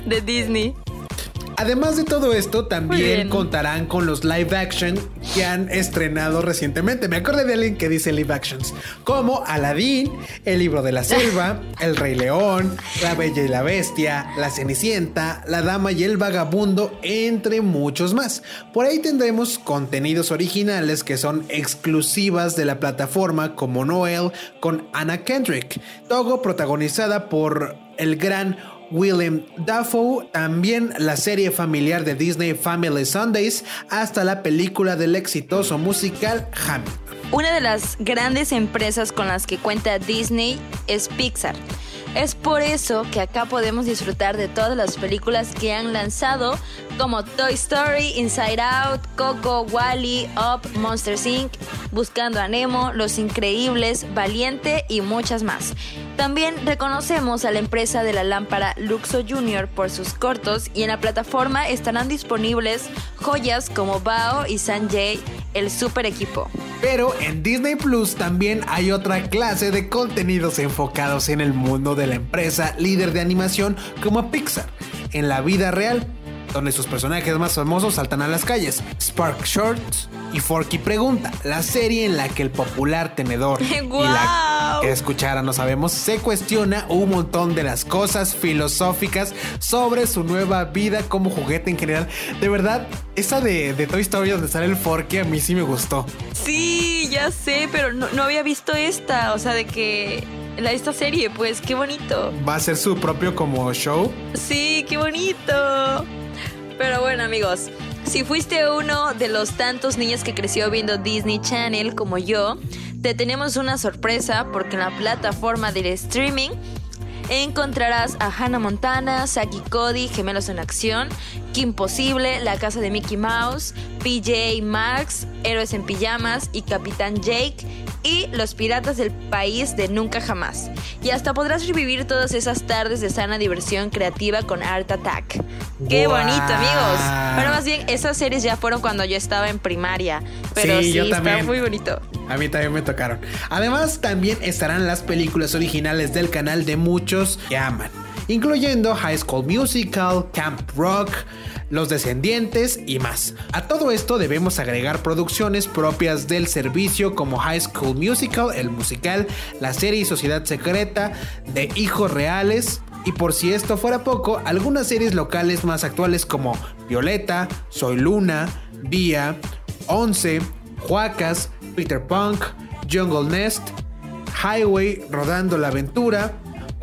de Disney. Además de todo esto, también contarán con los live action que han estrenado recientemente. Me acordé de alguien que dice live actions, como Aladdin, El libro de la selva, El rey león, La bella y la bestia, La cenicienta, La dama y el vagabundo, entre muchos más. Por ahí tendremos contenidos originales que son exclusivas de la plataforma como Noel con Anna Kendrick, Togo protagonizada por el gran William Dafoe, también la serie familiar de Disney Family Sundays, hasta la película del exitoso musical Hamilton. Una de las grandes empresas con las que cuenta Disney es Pixar. Es por eso que acá podemos disfrutar de todas las películas que han lanzado, como Toy Story, Inside Out, Coco, Wally, Up, Monsters Inc., Buscando a Nemo, Los Increíbles, Valiente y muchas más. También reconocemos a la empresa de la lámpara Luxo Junior por sus cortos y en la plataforma estarán disponibles joyas como Bao y Sanjay, el super equipo. Pero en Disney Plus también hay otra clase de contenidos enfocados en el mundo de la empresa líder de animación como Pixar. En la vida real, donde sus personajes más famosos saltan a las calles. Spark Shorts y Forky Pregunta, la serie en la que el popular tenedor y la que escuchara no sabemos se cuestiona un montón de las cosas filosóficas sobre su nueva vida como juguete en general. De verdad, esa de, Toy Story donde sale el Forky a mí sí me gustó. Sí, ya sé, pero no, no había visto esta, o sea, de que la, esta serie, pues qué bonito. Va a ser su propio como show. Sí, qué bonito. Pero bueno amigos, si fuiste uno de los tantos niños que creció viendo Disney Channel como yo, te tenemos una sorpresa porque en la plataforma del streaming encontrarás a Hannah Montana, Saki Cody, Gemelos en Acción, Kim Possible, La Casa de Mickey Mouse, PJ Max, Héroes en Pijamas y Capitán Jake y Los Piratas del País de Nunca Jamás. Y hasta podrás revivir todas esas tardes de sana diversión creativa con Art Attack. ¡Qué bonito, amigos! Pero más bien, esas series ya fueron cuando yo estaba en primaria. Pero sí, está muy bonito. A mí también me tocaron. Además, también estarán las películas originales del canal de muchos que aman, incluyendo High School Musical, Camp Rock, los Descendientes y más. A todo esto debemos agregar producciones propias del servicio como High School Musical, el musical, la serie Sociedad Secreta, de Hijos Reales, y por si esto fuera poco, algunas series locales más actuales como Violeta, Soy Luna, Vía, Once, Huacas, Peter Punk, Jungle Nest, Highway, Rodando la Aventura,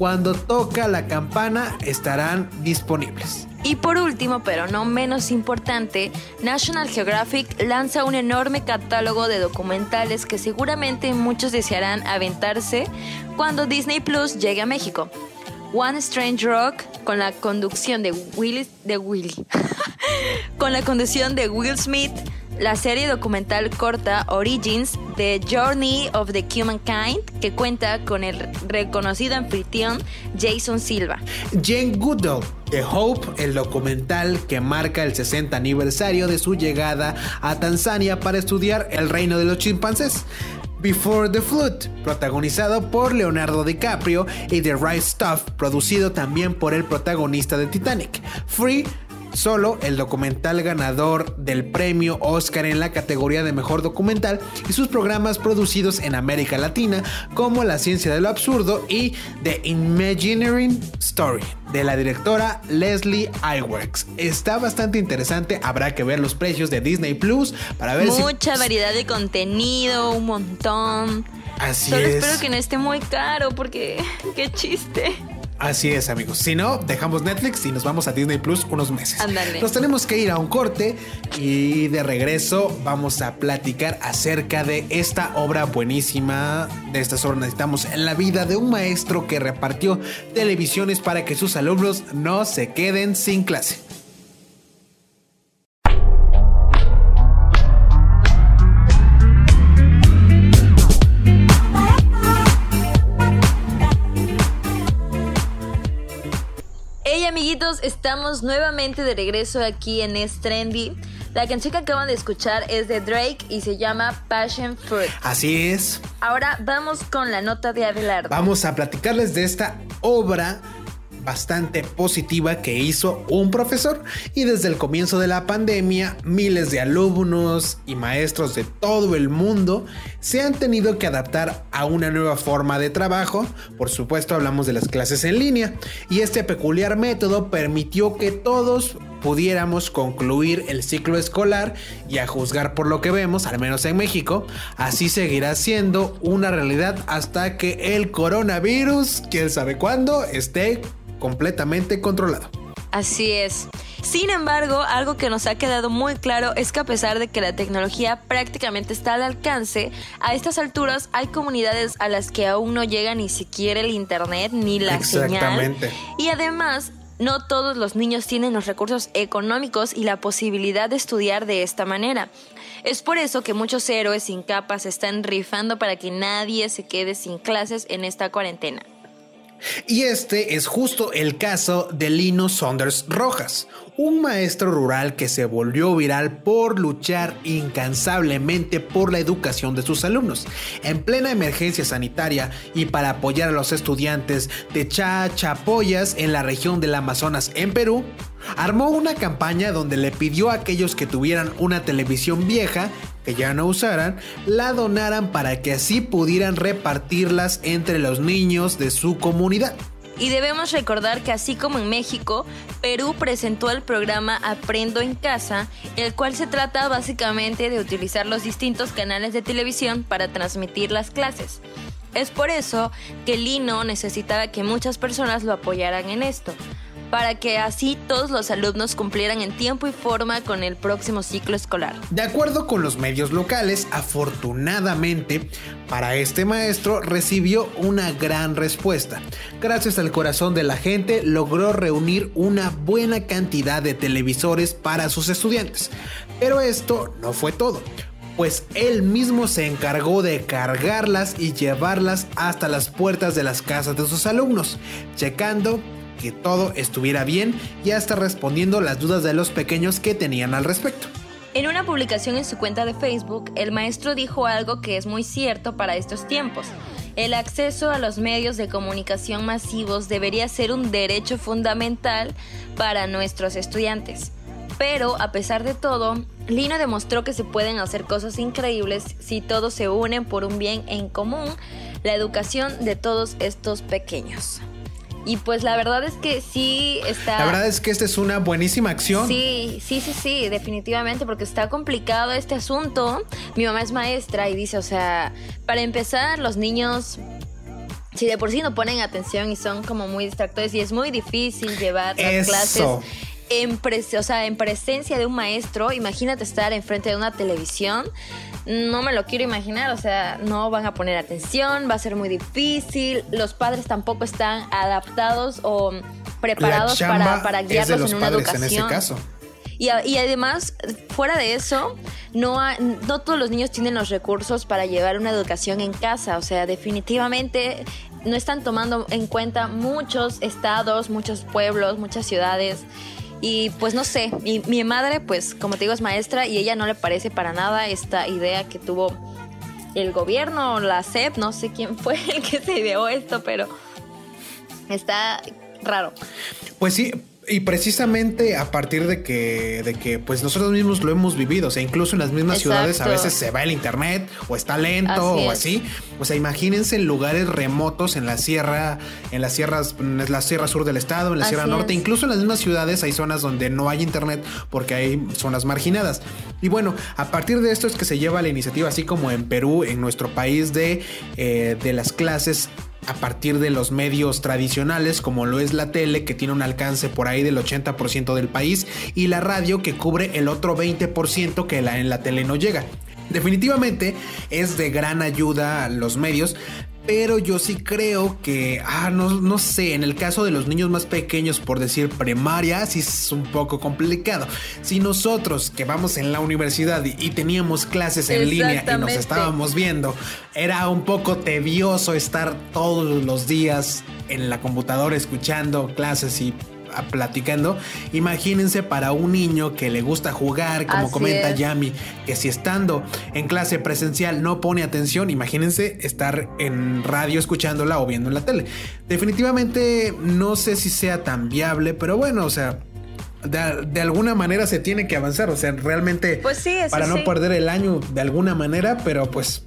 cuando toca la campana estarán disponibles. Y por último, pero no menos importante, National Geographic lanza un enorme catálogo de documentales que seguramente muchos desearán aventarse cuando Disney Plus llegue a México. One Strange Rock con la conducción de Will, de con la conducción de Will Smith, la serie documental corta Origins The Journey of the Humankind, que cuenta con el reconocido anfitrión Jason Silva. Jane Goodall, The Hope, el documental que marca el 60 aniversario de su llegada a Tanzania para estudiar el reino de los chimpancés. Before the Flood, protagonizado por Leonardo DiCaprio, y The Right Stuff, producido también por el protagonista de Titanic. Free, Solo, el documental ganador del premio Oscar en la categoría de mejor documental y sus programas producidos en América Latina como La ciencia de lo absurdo y The Imagineering Story de la directora Leslie Iwerks. Está bastante interesante, habrá que ver los precios de Disney Plus para ver Mucha variedad de contenido, un montón. Así Solo es. espero que no esté muy caro porque qué chiste. Así es, amigos. Si no, dejamos Netflix y nos vamos a Disney Plus unos meses. Ándale. Nos tenemos que ir a un corte y de regreso vamos a platicar acerca de esta obra buenísima. De estas obras necesitamos en la vida de un maestro que repartió televisiones para que sus alumnos no se queden sin clase. Amiguitos, estamos nuevamente de regreso aquí en Es Trendy. La canción que acaban de escuchar es de Drake y se llama Passion Fruit. Así es. Ahora vamos con la nota de Abelardo. Vamos a platicarles de esta obra bastante positiva que hizo un profesor. Y desde el comienzo de la pandemia miles de alumnos y maestros de todo el mundo se han tenido que adaptar a una nueva forma de trabajo, por supuesto hablamos de las clases en línea. Y este peculiar método permitió que todos pudiéramos concluir el ciclo escolar y a juzgar por lo que vemos, al menos en México, así seguirá siendo una realidad hasta que el coronavirus, quién sabe cuándo, esté completamente controlado. Así es. Sin embargo, algo que nos ha quedado muy claro es que a pesar de que la tecnología prácticamente está al alcance, a estas alturas hay comunidades a las que aún no llega ni siquiera el internet ni la Exactamente. señal. Y además, no todos los niños tienen los recursos económicos y la posibilidad de estudiar de esta manera. Es por eso que muchos héroes sin capas están rifando para que nadie se quede sin clases en esta cuarentena. Y este es justo el caso de Lino Saunders Rojas, un maestro rural que se volvió viral por luchar incansablemente por la educación de sus alumnos. En plena emergencia sanitaria y para apoyar a los estudiantes de Chachapoyas en la región del Amazonas en Perú, armó una campaña donde le pidió a aquellos que tuvieran una televisión vieja que ya no usaran, la donaran para que así pudieran repartirlas entre los niños de su comunidad. Y debemos recordar que así como en México, Perú presentó el programa Aprendo en Casa, el cual se trata básicamente de utilizar los distintos canales de televisión para transmitir las clases. Es por eso que Lino necesitaba que muchas personas lo apoyaran en esto para que así todos los alumnos cumplieran en tiempo y forma con el próximo ciclo escolar. De acuerdo con los medios locales, afortunadamente para este maestro recibió una gran respuesta. Gracias al corazón de la gente logró reunir una buena cantidad de televisores para sus estudiantes. Pero esto no fue todo pues él mismo se encargó de cargarlas y llevarlas hasta las puertas de las casas de sus alumnos, checando que todo estuviera bien y hasta respondiendo las dudas de los pequeños que tenían al respecto. En una publicación en su cuenta de Facebook, el maestro dijo algo que es muy cierto para estos tiempos. El acceso a los medios de comunicación masivos debería ser un derecho fundamental para nuestros estudiantes. Pero, a pesar de todo, Lino demostró que se pueden hacer cosas increíbles si todos se unen por un bien en común, la educación de todos estos pequeños. Y pues la verdad es que sí está. La verdad es que esta es una buenísima acción. Sí, sí, sí, sí, definitivamente, porque está complicado este asunto. Mi mamá es maestra y dice, o sea, para empezar, los niños. Si de por sí no ponen atención y son como muy distractores y es muy difícil llevar las clases en, o sea, en presencia de un maestro, imagínate estar enfrente de una televisión no me lo quiero imaginar, o sea, no van a poner atención, va a ser muy difícil, los padres tampoco están adaptados o preparados para, para guiarlos en una educación. En ese caso. Y, además, fuera de eso, no, no todos los niños tienen los recursos para llevar una educación en casa. O sea, definitivamente no están tomando en cuenta muchos estados, muchos pueblos, muchas ciudades. Y pues no sé, mi, mi madre pues como te digo es maestra y ella no le parece para nada esta idea que tuvo el gobierno, la SEP, no sé quién fue el que se ideó esto, pero está raro. Pues sí, y precisamente a partir de que, de que pues nosotros mismos lo hemos vivido, o sea, incluso en las mismas ciudades a veces se va el internet o está lento o así. O sea, imagínense en lugares remotos en la sierra, en las sierras, en la sierra sur del estado, en la sierra norte, incluso en las mismas ciudades hay zonas donde no hay internet porque hay zonas marginadas. Y bueno, a partir de esto es que se lleva la iniciativa, así como en Perú, en nuestro país, de, eh, de las clases a partir de los medios tradicionales como lo es la tele que tiene un alcance por ahí del 80% del país y la radio que cubre el otro 20% que la, en la tele no llega. Definitivamente es de gran ayuda a los medios, pero yo sí creo que, ah, no, no sé, en el caso de los niños más pequeños, por decir primaria, sí es un poco complicado. Si nosotros que vamos en la universidad y, teníamos clases en línea y nos estábamos viendo, era un poco tedioso estar todos los días en la computadora escuchando clases y platicando, imagínense para un niño que le gusta jugar, como Así comenta es. Yami, que si estando en clase presencial no pone atención, imagínense estar en radio escuchándola o viendo en la tele. Definitivamente no sé si sea tan viable, pero bueno, o sea, de, de alguna manera se tiene que avanzar, o sea, realmente Pues sí, para no sí. perder el año de alguna manera, pero pues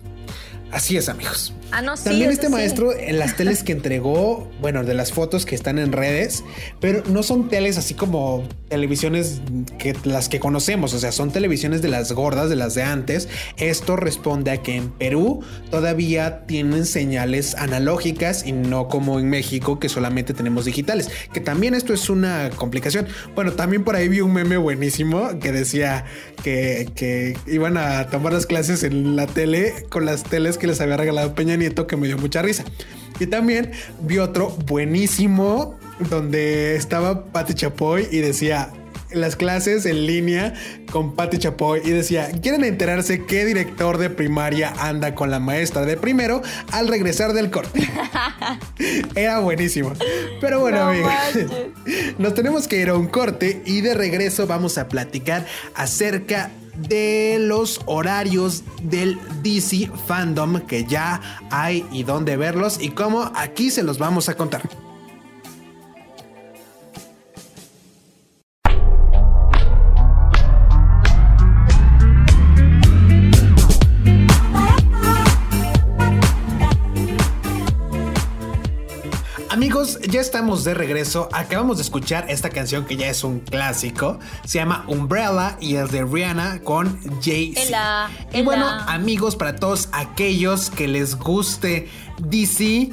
así es, amigos. Ah, no, sí, También este sí. maestro en las teles que entregó, bueno, de las fotos que están en redes, pero no son teles así como televisiones que las que conocemos, o sea, son televisiones de las gordas, de las de antes. Esto responde a que en Perú todavía tienen señales analógicas y no como en México que solamente tenemos digitales, que también esto es una complicación. Bueno, también por ahí vi un meme buenísimo que decía que, que iban a tomar las clases en la tele con las teles que les había regalado Peña Que me dio mucha risa. Y también vi otro buenísimo donde estaba Pati Chapoy y decía las clases en línea con Pati Chapoy y decía, ¿quieren enterarse qué director de primaria anda con la maestra de primero al regresar del corte? Era buenísimo. Pero bueno, No amigos, nos tenemos que ir a un corte y de regreso vamos a platicar acerca de los horarios del DC Fandom que ya hay y dónde verlos y cómo aquí se los vamos a contar. Ya estamos de regreso. Acabamos de escuchar esta canción que ya es un clásico. Se llama Umbrella y es de Rihanna con Jay-Z. Ela, Y bueno, amigos, para todos aquellos que les guste DC,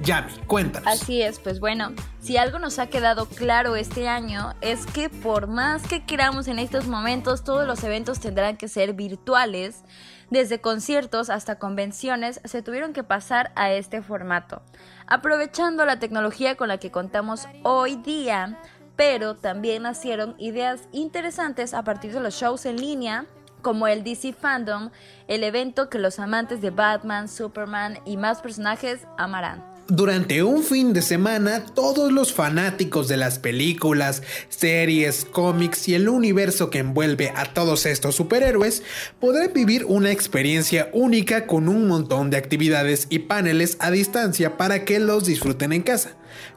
Yami, cuéntanos. Así es, pues bueno, si algo nos ha quedado claro este año es que por más que queramos en estos momentos, todos los eventos tendrán que ser virtuales. Desde conciertos hasta convenciones se tuvieron que pasar a este formato, aprovechando la tecnología con la que contamos hoy día, pero también nacieron ideas interesantes a partir de los shows en línea como el DC Fandom, el evento que los amantes de Batman, Superman y más personajes amarán. Durante un fin de semana, todos los fanáticos de las películas, series, cómics y el universo que envuelve a todos estos superhéroes podrán vivir una experiencia única con un montón de actividades y paneles a distancia para que los disfruten en casa.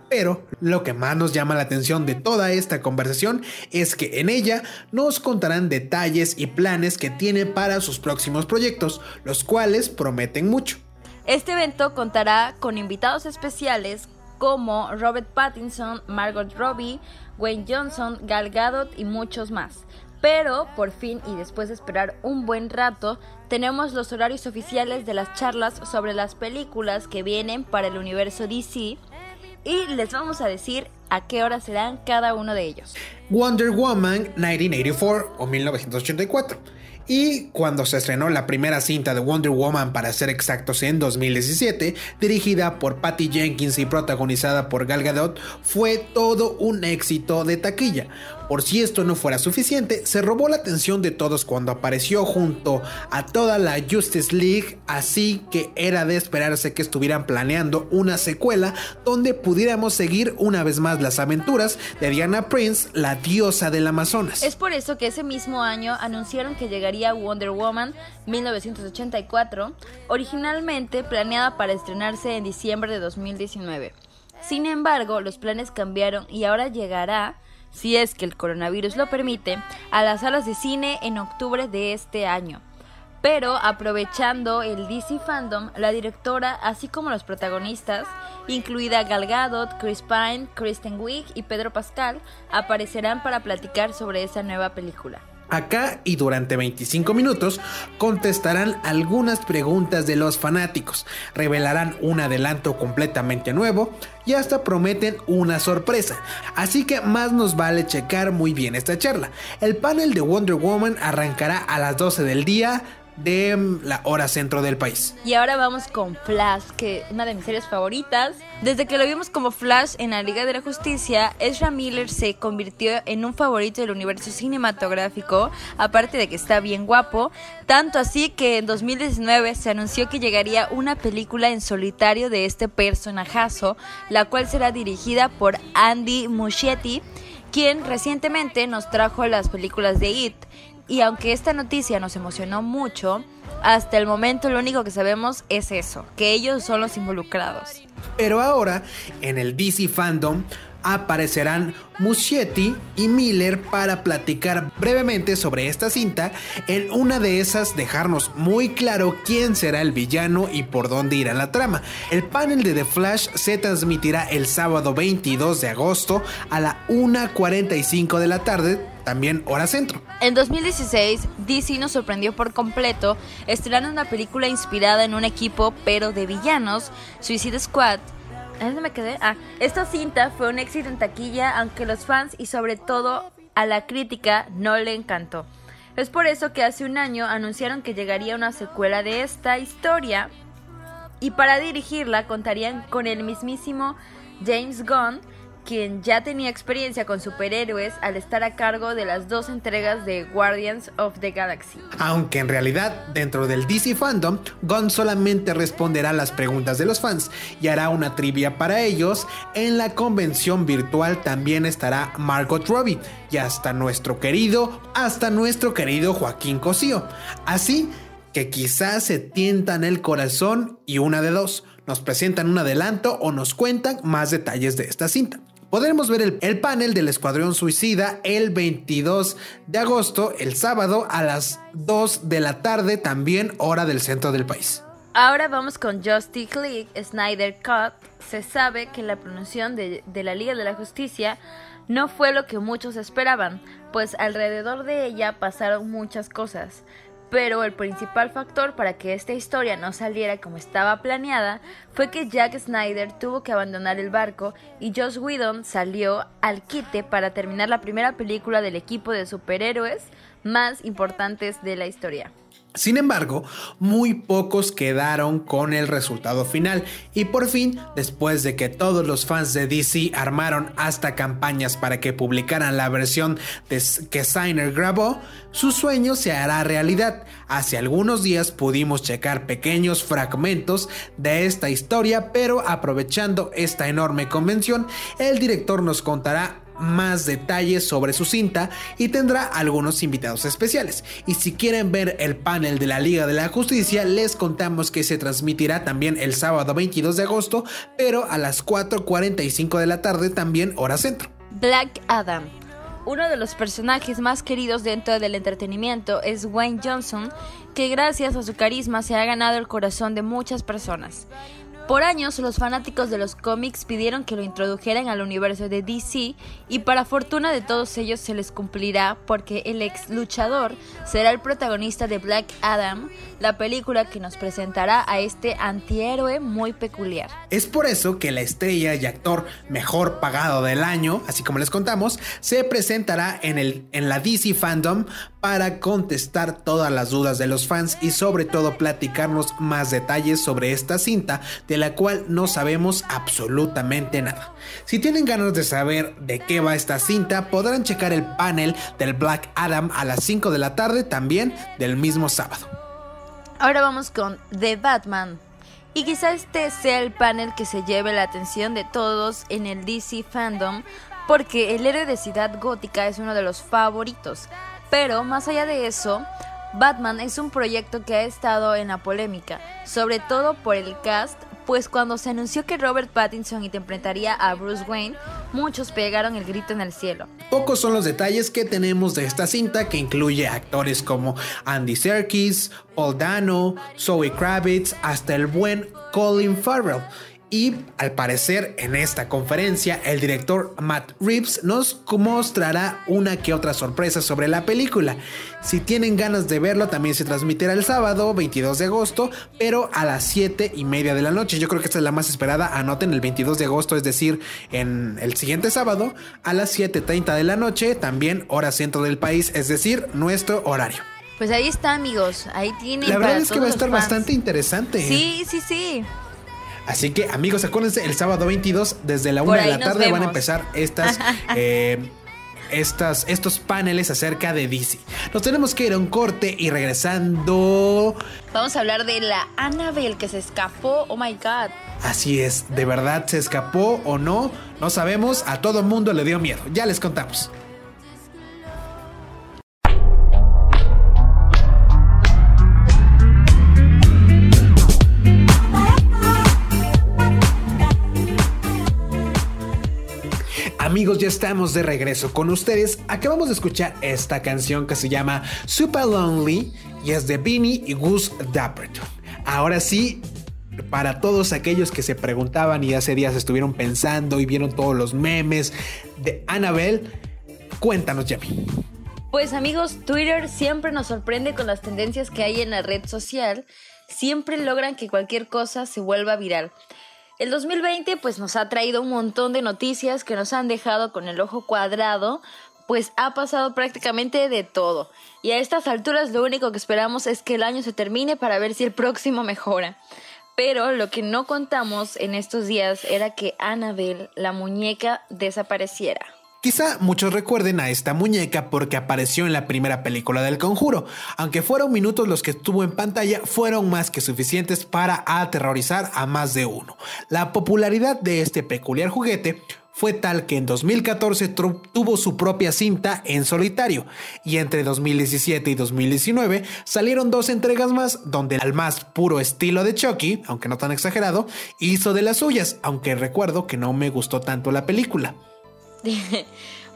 Pero lo que más nos llama la atención de toda esta conversación es que en ella nos contarán detalles y planes que tiene para sus próximos proyectos, los cuales prometen mucho. Este evento contará con invitados especiales como Robert Pattinson, Margot Robbie, Wayne Johnson, Gal Gadot y muchos más. Pero por fin y después de esperar un buen rato, tenemos los horarios oficiales de las charlas sobre las películas que vienen para el universo DC y les vamos a decir a qué hora serán cada uno de ellos. Wonder Woman 1984 o 1984. Y cuando se estrenó la primera cinta de Wonder Woman, para ser exactos, en 2017, dirigida por Patty Jenkins y protagonizada por Gal Gadot, fue todo un éxito de taquilla. Por si esto no fuera suficiente, se robó la atención de todos cuando apareció junto a toda la Justice League, así que era de esperarse que estuvieran planeando una secuela donde pudiéramos seguir una vez más las aventuras de Diana Prince, la diosa del Amazonas. Es por eso que ese mismo año anunciaron que llegaría Wonder Woman 1984, originalmente planeada para estrenarse en diciembre de 2019. Sin embargo, los planes cambiaron y ahora llegará, si es que el coronavirus lo permite, a las salas de cine en octubre de este año. Pero aprovechando el DC Fandom, la directora, así como los protagonistas, incluida Gal Gadot, Chris Pine, Kristen Wiig y Pedro Pascal, aparecerán para platicar sobre esa nueva película. Acá y durante 25 minutos contestarán algunas preguntas de los fanáticos, revelarán un adelanto completamente nuevo y hasta prometen una sorpresa. Así que más nos vale checar muy bien esta charla. El panel de Wonder Woman arrancará a las 12 del día de mm, la hora centro del país. Y ahora vamos con Flash, que una de mis series favoritas. Desde que lo vimos como Flash en la Liga de la Justicia, Ezra Miller se convirtió en un favorito del universo cinematográfico, aparte de que está bien guapo, tanto así que en 2019 se anunció que llegaría una película en solitario de este personajazo, la cual será dirigida por Andy Muschietti, quien recientemente nos trajo las películas de It. Y aunque esta noticia nos emocionó mucho, hasta el momento lo único que sabemos es eso, que ellos son los involucrados. Pero ahora, en el DC Fandom, aparecerán Muschietti y Miller para platicar brevemente sobre esta cinta. En una de esas dejarnos muy claro quién será el villano y por dónde irá la trama. El panel de The Flash se transmitirá el sábado 22 de agosto a la 1.45 de la tarde también hora centro. En 2016, DC nos sorprendió por completo estrenando una película inspirada en un equipo pero de villanos, Suicide Squad, ¿A dónde me quedé? Ah, esta cinta fue un éxito en taquilla, aunque los fans y sobre todo a la crítica no le encantó. Es por eso que hace un año anunciaron que llegaría una secuela de esta historia y para dirigirla contarían con el mismísimo James Gunn, quien ya tenía experiencia con superhéroes al estar a cargo de las dos entregas de Guardians of the Galaxy. Aunque en realidad dentro del DC Fandom, Gunn solamente responderá las preguntas de los fans y hará una trivia para ellos. En la convención virtual también estará Margot Robbie y hasta nuestro querido, hasta nuestro querido Joaquín Cosío. Así que quizás se tientan el corazón y una de dos, nos presentan un adelanto o nos cuentan más detalles de esta cinta. Podremos ver el, panel del Escuadrón Suicida el 22 de agosto, el sábado a las 2 de la tarde, también hora del centro del país. Ahora vamos con Justice League Snyder Cut. Se sabe que la pronunciación de, de la Liga de la Justicia no fue lo que muchos esperaban, pues alrededor de ella pasaron muchas cosas. Pero el principal factor para que esta historia no saliera como estaba planeada fue que Jack Snyder tuvo que abandonar el barco y Josh Whedon salió al quite para terminar la primera película del equipo de superhéroes más importantes de la historia. Sin embargo, muy pocos quedaron con el resultado final y por fin, después de que todos los fans de DC armaron hasta campañas para que publicaran la versión que Snyder grabó, su sueño se hará realidad. Hace algunos días pudimos checar pequeños fragmentos de esta historia, pero aprovechando esta enorme convención, el director nos contará más detalles sobre su cinta y tendrá algunos invitados especiales. Y si quieren ver el panel de la Liga de la Justicia, les contamos que se transmitirá también el sábado 22 de agosto, pero a las 4.45 de la tarde también hora centro. Black Adam. Uno de los personajes más queridos dentro del entretenimiento es Wayne Johnson, que gracias a su carisma se ha ganado el corazón de muchas personas. Por años, los fanáticos de los cómics pidieron que lo introdujeran al universo de DC y para fortuna de todos ellos se les cumplirá porque el ex luchador será el protagonista de Black Adam, la película que nos presentará a este antihéroe muy peculiar. Es por eso que la estrella y actor mejor pagado del año, así como les contamos, se presentará en, el, en la DC Fandom para contestar todas las dudas de los fans y sobre todo platicarnos más detalles sobre esta cinta de la cual no sabemos absolutamente nada. Si tienen ganas de saber de qué va esta cinta, podrán checar el panel del Black Adam a las 5 de la tarde también del mismo sábado. Ahora vamos con The Batman. Y quizá este sea el panel que se lleve la atención de todos en el DC fandom, porque el héroe de Ciudad Gótica es uno de los favoritos. Pero más allá de eso, Batman es un proyecto que ha estado en la polémica, sobre todo por el cast, pues cuando se anunció que Robert Pattinson interpretaría a Bruce Wayne, muchos pegaron el grito en el cielo. Pocos son los detalles que tenemos de esta cinta que incluye actores como Andy Serkis, Paul Dano, Zoe Kravitz, hasta el buen Colin Farrell. Y al parecer en esta conferencia el director Matt Reeves nos mostrará una que otra sorpresa sobre la película. Si tienen ganas de verlo también se transmitirá el sábado 22 de agosto, pero a las 7 y media de la noche. Yo creo que esta es la más esperada. Anoten el 22 de agosto, es decir, en el siguiente sábado a las 7.30 de la noche, también hora centro del país, es decir, nuestro horario. Pues ahí está, amigos. Ahí tienen. La verdad para es que va a estar bastante interesante. Sí, sí, sí. Así que amigos, acuérdense, el sábado 22 desde la Por una de ahí la tarde van a empezar estas... eh, estas, estos paneles acerca de DC. Nos tenemos que ir a un corte y regresando. Vamos a hablar de la Annabelle que se escapó. Oh my god. Así es, ¿de verdad se escapó o no? No sabemos, a todo mundo le dio miedo. Ya les contamos. Amigos, ya estamos de regreso con ustedes. Acabamos de escuchar esta canción que se llama Super Lonely y es de Beanie y Gus Dapperton. Ahora sí, para todos aquellos que se preguntaban y hace días estuvieron pensando y vieron todos los memes de Annabelle, cuéntanos, Jamie. Pues amigos, Twitter siempre nos sorprende con las tendencias que hay en la red social. Siempre logran que cualquier cosa se vuelva viral. El 2020 pues nos ha traído un montón de noticias que nos han dejado con el ojo cuadrado, pues ha pasado prácticamente de todo. Y a estas alturas lo único que esperamos es que el año se termine para ver si el próximo mejora. Pero lo que no contamos en estos días era que Annabelle, la muñeca, desapareciera. Quizá muchos recuerden a esta muñeca porque apareció en la primera película del conjuro. Aunque fueron minutos los que estuvo en pantalla, fueron más que suficientes para aterrorizar a más de uno. La popularidad de este peculiar juguete fue tal que en 2014 tru- tuvo su propia cinta en solitario y entre 2017 y 2019 salieron dos entregas más donde al más puro estilo de Chucky, aunque no tan exagerado, hizo de las suyas, aunque recuerdo que no me gustó tanto la película.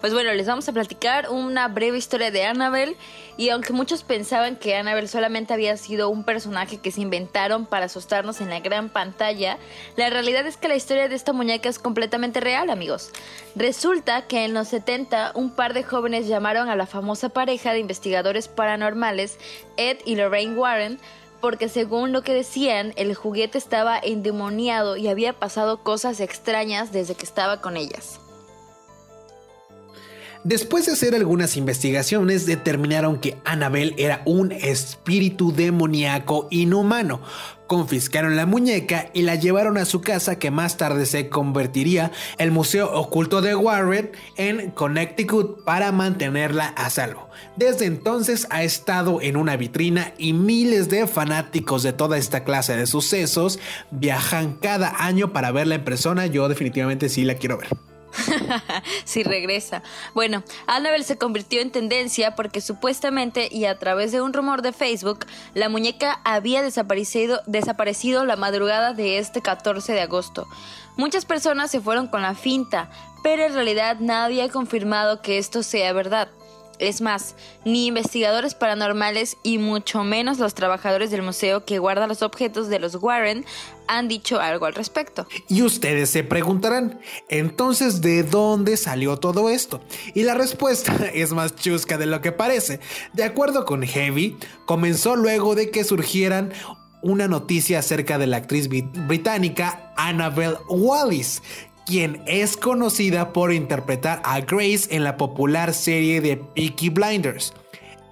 Pues bueno, les vamos a platicar una breve historia de Annabelle y aunque muchos pensaban que Annabelle solamente había sido un personaje que se inventaron para asustarnos en la gran pantalla, la realidad es que la historia de esta muñeca es completamente real, amigos. Resulta que en los 70 un par de jóvenes llamaron a la famosa pareja de investigadores paranormales Ed y Lorraine Warren porque según lo que decían, el juguete estaba endemoniado y había pasado cosas extrañas desde que estaba con ellas. Después de hacer algunas investigaciones, determinaron que Annabelle era un espíritu demoníaco inhumano. Confiscaron la muñeca y la llevaron a su casa que más tarde se convertiría el Museo Oculto de Warren en Connecticut para mantenerla a salvo. Desde entonces ha estado en una vitrina y miles de fanáticos de toda esta clase de sucesos viajan cada año para verla en persona. Yo definitivamente sí la quiero ver. si regresa. Bueno, Annabelle se convirtió en tendencia porque supuestamente y a través de un rumor de Facebook, la muñeca había desaparecido, desaparecido la madrugada de este 14 de agosto. Muchas personas se fueron con la finta, pero en realidad nadie ha confirmado que esto sea verdad. Es más, ni investigadores paranormales y mucho menos los trabajadores del museo que guarda los objetos de los Warren han dicho algo al respecto. Y ustedes se preguntarán, entonces, ¿de dónde salió todo esto? Y la respuesta es más chusca de lo que parece. De acuerdo con Heavy, comenzó luego de que surgieran una noticia acerca de la actriz brit- británica Annabelle Wallis, quien es conocida por interpretar a Grace en la popular serie de Peaky Blinders.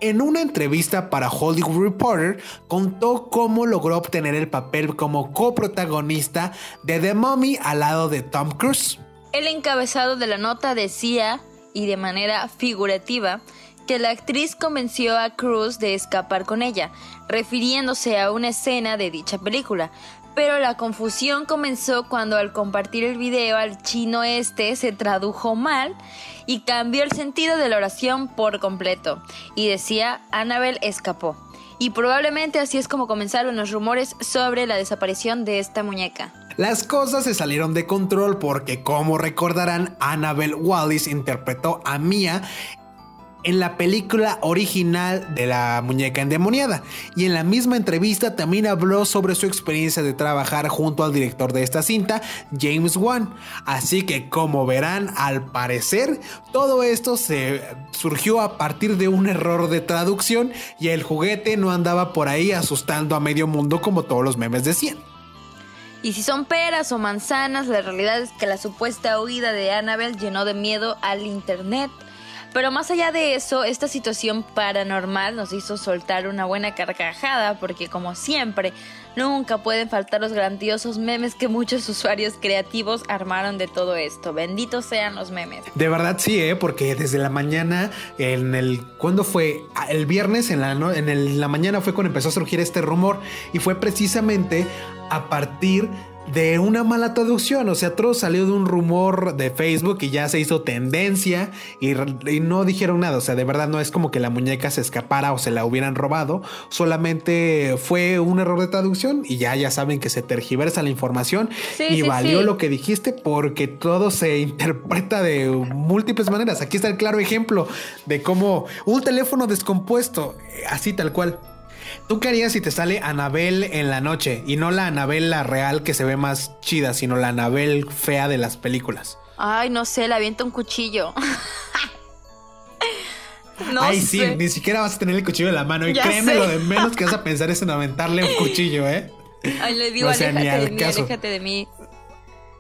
En una entrevista para Hollywood Reporter, contó cómo logró obtener el papel como coprotagonista de The Mummy al lado de Tom Cruise. El encabezado de la nota decía, y de manera figurativa, que la actriz convenció a Cruz de escapar con ella, refiriéndose a una escena de dicha película. Pero la confusión comenzó cuando al compartir el video al chino este se tradujo mal y cambió el sentido de la oración por completo. Y decía, Annabelle escapó. Y probablemente así es como comenzaron los rumores sobre la desaparición de esta muñeca. Las cosas se salieron de control porque, como recordarán, Annabelle Wallis interpretó a Mia en la película original de la muñeca endemoniada. Y en la misma entrevista también habló sobre su experiencia de trabajar junto al director de esta cinta, James Wan. Así que como verán, al parecer, todo esto se surgió a partir de un error de traducción y el juguete no andaba por ahí asustando a medio mundo como todos los memes decían. Y si son peras o manzanas, la realidad es que la supuesta huida de Annabelle llenó de miedo al internet. Pero más allá de eso, esta situación paranormal nos hizo soltar una buena carcajada porque como siempre, nunca pueden faltar los grandiosos memes que muchos usuarios creativos armaron de todo esto. Benditos sean los memes. De verdad sí, ¿eh? porque desde la mañana, en el... ¿Cuándo fue? Ah, El viernes en la, no- en la mañana fue cuando empezó a surgir este rumor y fue precisamente a partir de una mala traducción. O sea, todo salió de un rumor de Facebook y ya se hizo tendencia y, y no dijeron nada. O sea, de verdad no es como que la muñeca se escapara o se la hubieran robado. Solamente fue un error de traducción y ya, ya saben que se tergiversa la información Sí, y sí, valió sí. lo que dijiste porque todo se interpreta de múltiples maneras. Aquí está el claro ejemplo de cómo un teléfono descompuesto, así tal cual. ¿Tú qué harías si te sale Anabel en la noche? Y no la Anabel la real que se ve más chida, sino la Anabel fea de las películas. Ay, no sé, le avienta un cuchillo. no Ay, sé. sí, ni siquiera vas a tener el cuchillo en la mano. Y Ya créeme, sé. lo de menos que vas a pensar es en aventarle un cuchillo, ¿eh? Ay, le digo, O sea, aléjate de mí, aléjate de mí.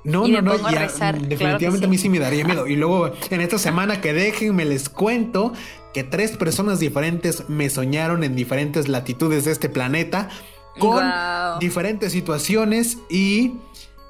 No, Y no, no, ya, rezar, claro que definitivamente sí. a mí sí me daría miedo. Y luego en esta semana que déjenme les cuento que tres personas diferentes me soñaron en diferentes latitudes de este planeta con diferentes situaciones y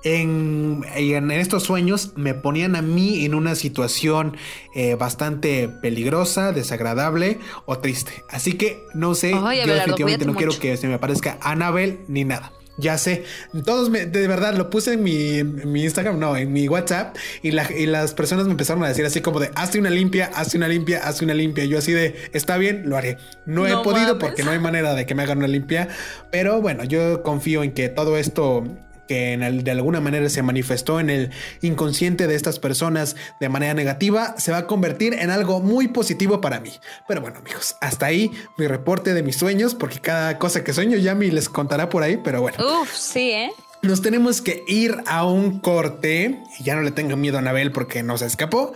en, en estos sueños me ponían a mí en una situación eh, bastante peligrosa, desagradable o triste. Así que no sé, yo definitivamente no quiero que se me aparezca Annabel ni nada. Ya sé, todos me- de verdad lo puse en mi, en mi Instagram, no, en mi WhatsApp y, la- y las personas me empezaron a decir así como de hazte una limpia, hazte una limpia, hazte una limpia. Yo así de está bien, lo haré. No, he podido mames. porque no hay manera de que me hagan una limpia, pero bueno, yo confío en que todo esto que en el- de alguna manera se manifestó en el inconsciente de estas personas de manera negativa, se va a convertir en algo muy positivo para mí. Pero bueno, amigos, hasta ahí mi reporte de mis sueños, porque cada cosa que sueño ya me les contará por ahí, pero bueno. Uf, sí, ¿eh? Nos tenemos que ir a un corte. Y ya no le tengo miedo a Anabel porque no se escapó.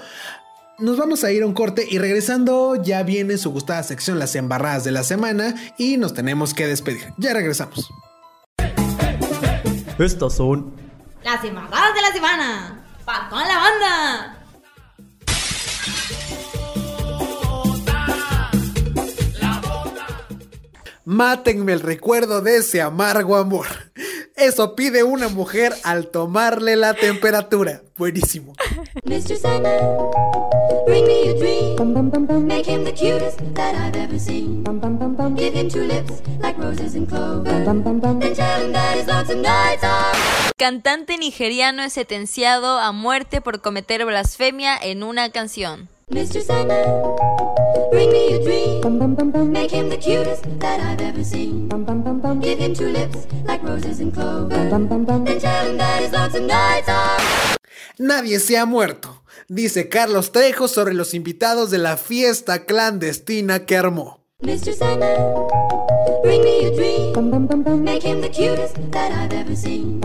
Nos vamos a ir a un corte y regresando ya viene su gustada sección Las embarradas de la semana y nos tenemos que despedir. Ya regresamos. Estas son Las embarradas de la semana. Pa' toda la banda. Mátenme el recuerdo de ese amargo amor. Eso pide una mujer al tomarle la temperatura. Buenísimo. Cantante nigeriano es sentenciado a muerte por cometer blasfemia en una canción. Mr. Sandman, bring me a dream. Make him the cutest that I've ever seen. Give him two lips like roses and clover. And tell him that his lonesome nights are. Nadie se ha muerto, dice Carlos Trejo sobre los invitados de la fiesta clandestina que armó. Mr. Sandman, bring me a dream. Make him the cutest that I've ever seen.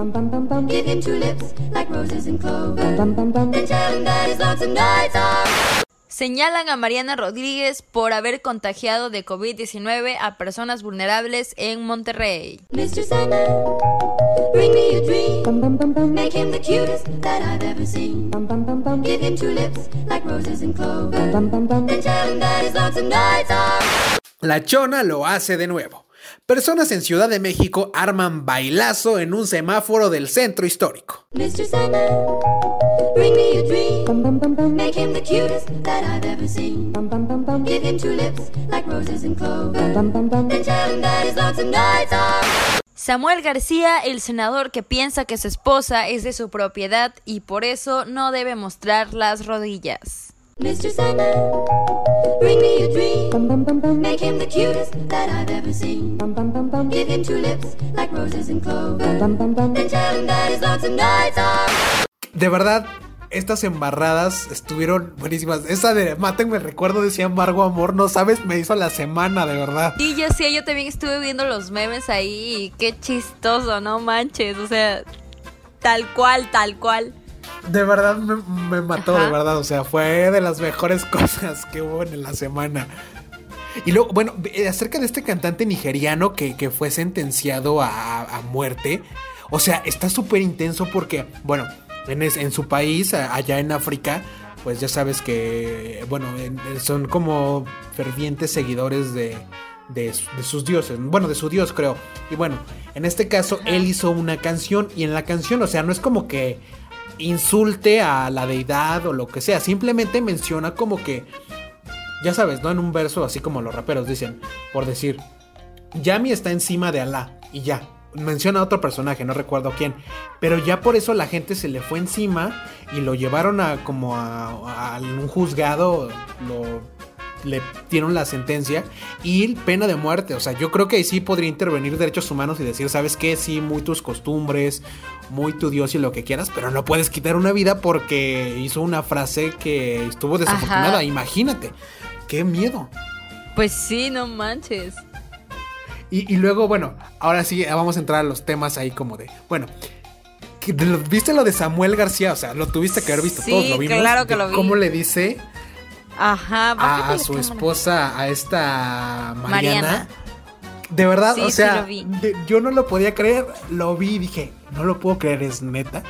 Give him two lips like roses and clover. And tell him that his lonesome nights are. Señalan a Mariana Rodríguez por haber contagiado de COVID-19 a personas vulnerables en Monterrey. La Chona lo hace de nuevo. Personas en Ciudad de México arman bailazo en un semáforo del centro histórico. Mr. Sandman, bring me a dream. Make him the cutest that I've ever seen. Give him two lips like roses and clover. And tell him that his lonesome nights are. Samuel García, el senador que piensa que su esposa es de su propiedad y por eso no debe mostrar las rodillas. Mr. Sandman, bring me a dream. Make him the cutest that I've ever seen. Give him two lips like roses and clover. And tell him that his lonesome nights are. De verdad, estas embarradas estuvieron buenísimas. Esa de Mátenme el recuerdo decía embargo amor, no sabes, me hizo la semana, de verdad. Y yo sí, yo también estuve viendo los memes ahí y qué chistoso, no manches, o sea, tal cual, tal cual. De verdad me, me mató, Ajá. de verdad. O sea, fue de las mejores cosas que hubo en la semana. Y luego, bueno, eh, acerca de este cantante nigeriano que, que fue sentenciado a, a muerte. O sea, está súper intenso porque, bueno, en, es- en su país, allá en África, pues ya sabes que, bueno, en- en- son como fervientes seguidores de, de, de sus dioses, bueno, de su dios creo. Y bueno, en este caso él hizo una canción y en la canción, o sea, no es como que insulte a la deidad o lo que sea, simplemente menciona como que, ya sabes, ¿no? En un verso así como los raperos dicen, por decir, Yami está encima de Alá y ya. Menciona a otro personaje, no recuerdo quién. Pero ya por eso la gente se le fue encima y lo llevaron a como a, a un juzgado, lo le dieron la sentencia y pena de muerte. O sea, yo creo que ahí sí podría intervenir derechos humanos y decir, ¿sabes qué? Sí, muy tus costumbres, muy tu Dios y lo que quieras, pero no puedes quitar una vida porque hizo una frase que estuvo desafortunada. Ajá. Imagínate. Qué miedo. Pues sí, no manches. Y, y luego, bueno, ahora sí vamos a entrar a los temas ahí como de, bueno, ¿viste lo de Samuel García? O sea, lo tuviste que haber visto Sí, todos, lo vimos. claro que lo vi. ¿Cómo le dice Ajá, a, su esposa, a esta Mariana? Mariana. De verdad, Sí, o sí sea, vi. de- yo no lo podía creer, lo vi y dije, no lo puedo creer, es neta.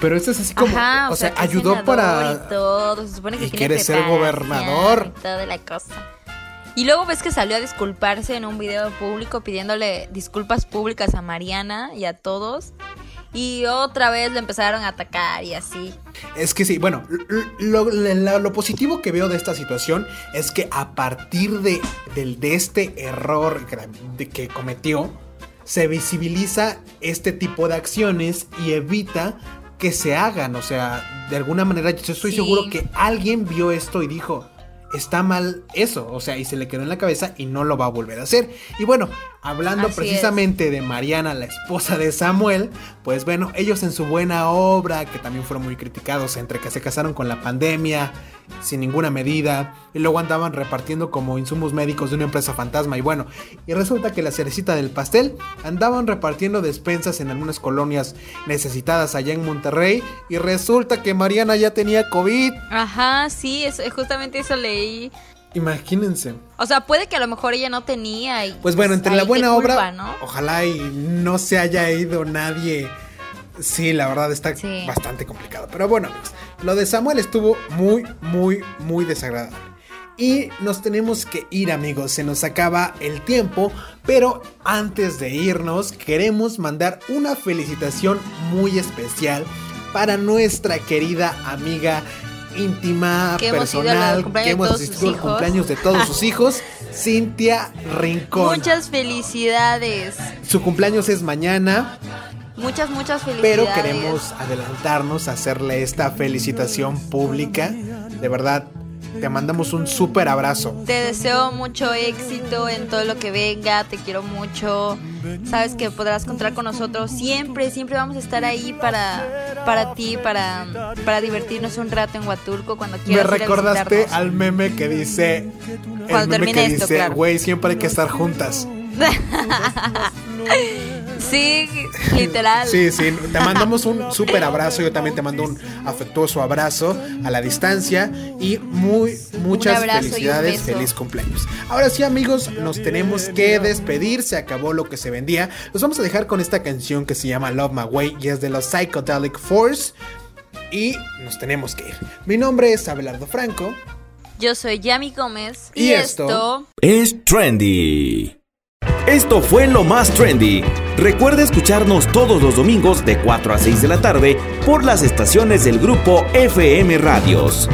Pero esto es así como, Ajá, o, sea, ayudó para... y todo, se supone que y quiere ser gobernador. y toda la cosa. Y luego ves que salió a disculparse en un video público pidiéndole disculpas públicas a Mariana y a todos. Y otra vez le empezaron a atacar y así. Es que sí, bueno, lo, lo- lo positivo que veo de esta situación es que a partir de, del- de este error que, cometió, se visibiliza este tipo de acciones y evita que se hagan. O sea, de alguna manera yo estoy Sí. seguro que alguien vio esto y dijo, está mal eso, o sea, y se le quedó en la cabeza y no lo va a volver a hacer. Y bueno, hablando Así precisamente de Mariana, la esposa de Samuel, pues bueno, ellos en su buena obra, que también fueron muy criticados entre que se casaron con la pandemia, sin ninguna medida, y luego andaban repartiendo como insumos médicos de una empresa fantasma, y bueno, y resulta que la cerecita del pastel andaban repartiendo despensas en algunas colonias necesitadas allá en Monterrey, y resulta que Mariana ya tenía COVID. Ajá, sí, eso, justamente eso leí. Imagínense. O sea, puede que a lo mejor ella no tenía. Y, Pues bueno, entre ahí la buena culpa, obra, ¿no? ojalá y no se haya ido nadie. Sí, la verdad está Sí. bastante complicado. Pero bueno, amigos, lo de Samuel estuvo muy, muy, muy desagradable. Y nos tenemos que ir, amigos. Se nos acaba el tiempo. Pero antes de irnos, queremos mandar una felicitación muy especial para nuestra querida amiga íntima, Que hemos personal, que hemos asistido al cumpleaños de todos sus hijos, Cintia Rincón. Muchas felicidades. Su cumpleaños es mañana, Muchas, muchas felicidades. pero queremos adelantarnos a hacerle esta felicitación pública. De verdad, te mandamos un súper abrazo. Te deseo mucho éxito en todo lo que venga, te quiero mucho. Sabes que podrás contar con nosotros siempre, siempre vamos a estar ahí para, para ti, para, para divertirnos un rato en Huatulco cuando Me quieras. ir a recordaste al meme que dice. El Cuando meme termine que esto, dice, claro. güey, siempre hay que estar juntas. Sí, literal. Sí, sí, te mandamos un súper abrazo. Yo también te mando un afectuoso abrazo a la distancia y muy, muchas abrazo y un felicidades. Feliz cumpleaños. Ahora sí, amigos, nos tenemos que despedir. Se acabó lo que se vendía. Los vamos a dejar con esta canción que se llama Love My Way y es de los Psychedelic Force. Y nos tenemos que ir. Mi nombre es Abelardo Franco. Yo soy Yami Gómez Y y, esto- esto Es trendy. Esto fue lo más trendy. Recuerda escucharnos todos los domingos de 4 a 6 de la tarde por las estaciones del grupo FM Radios.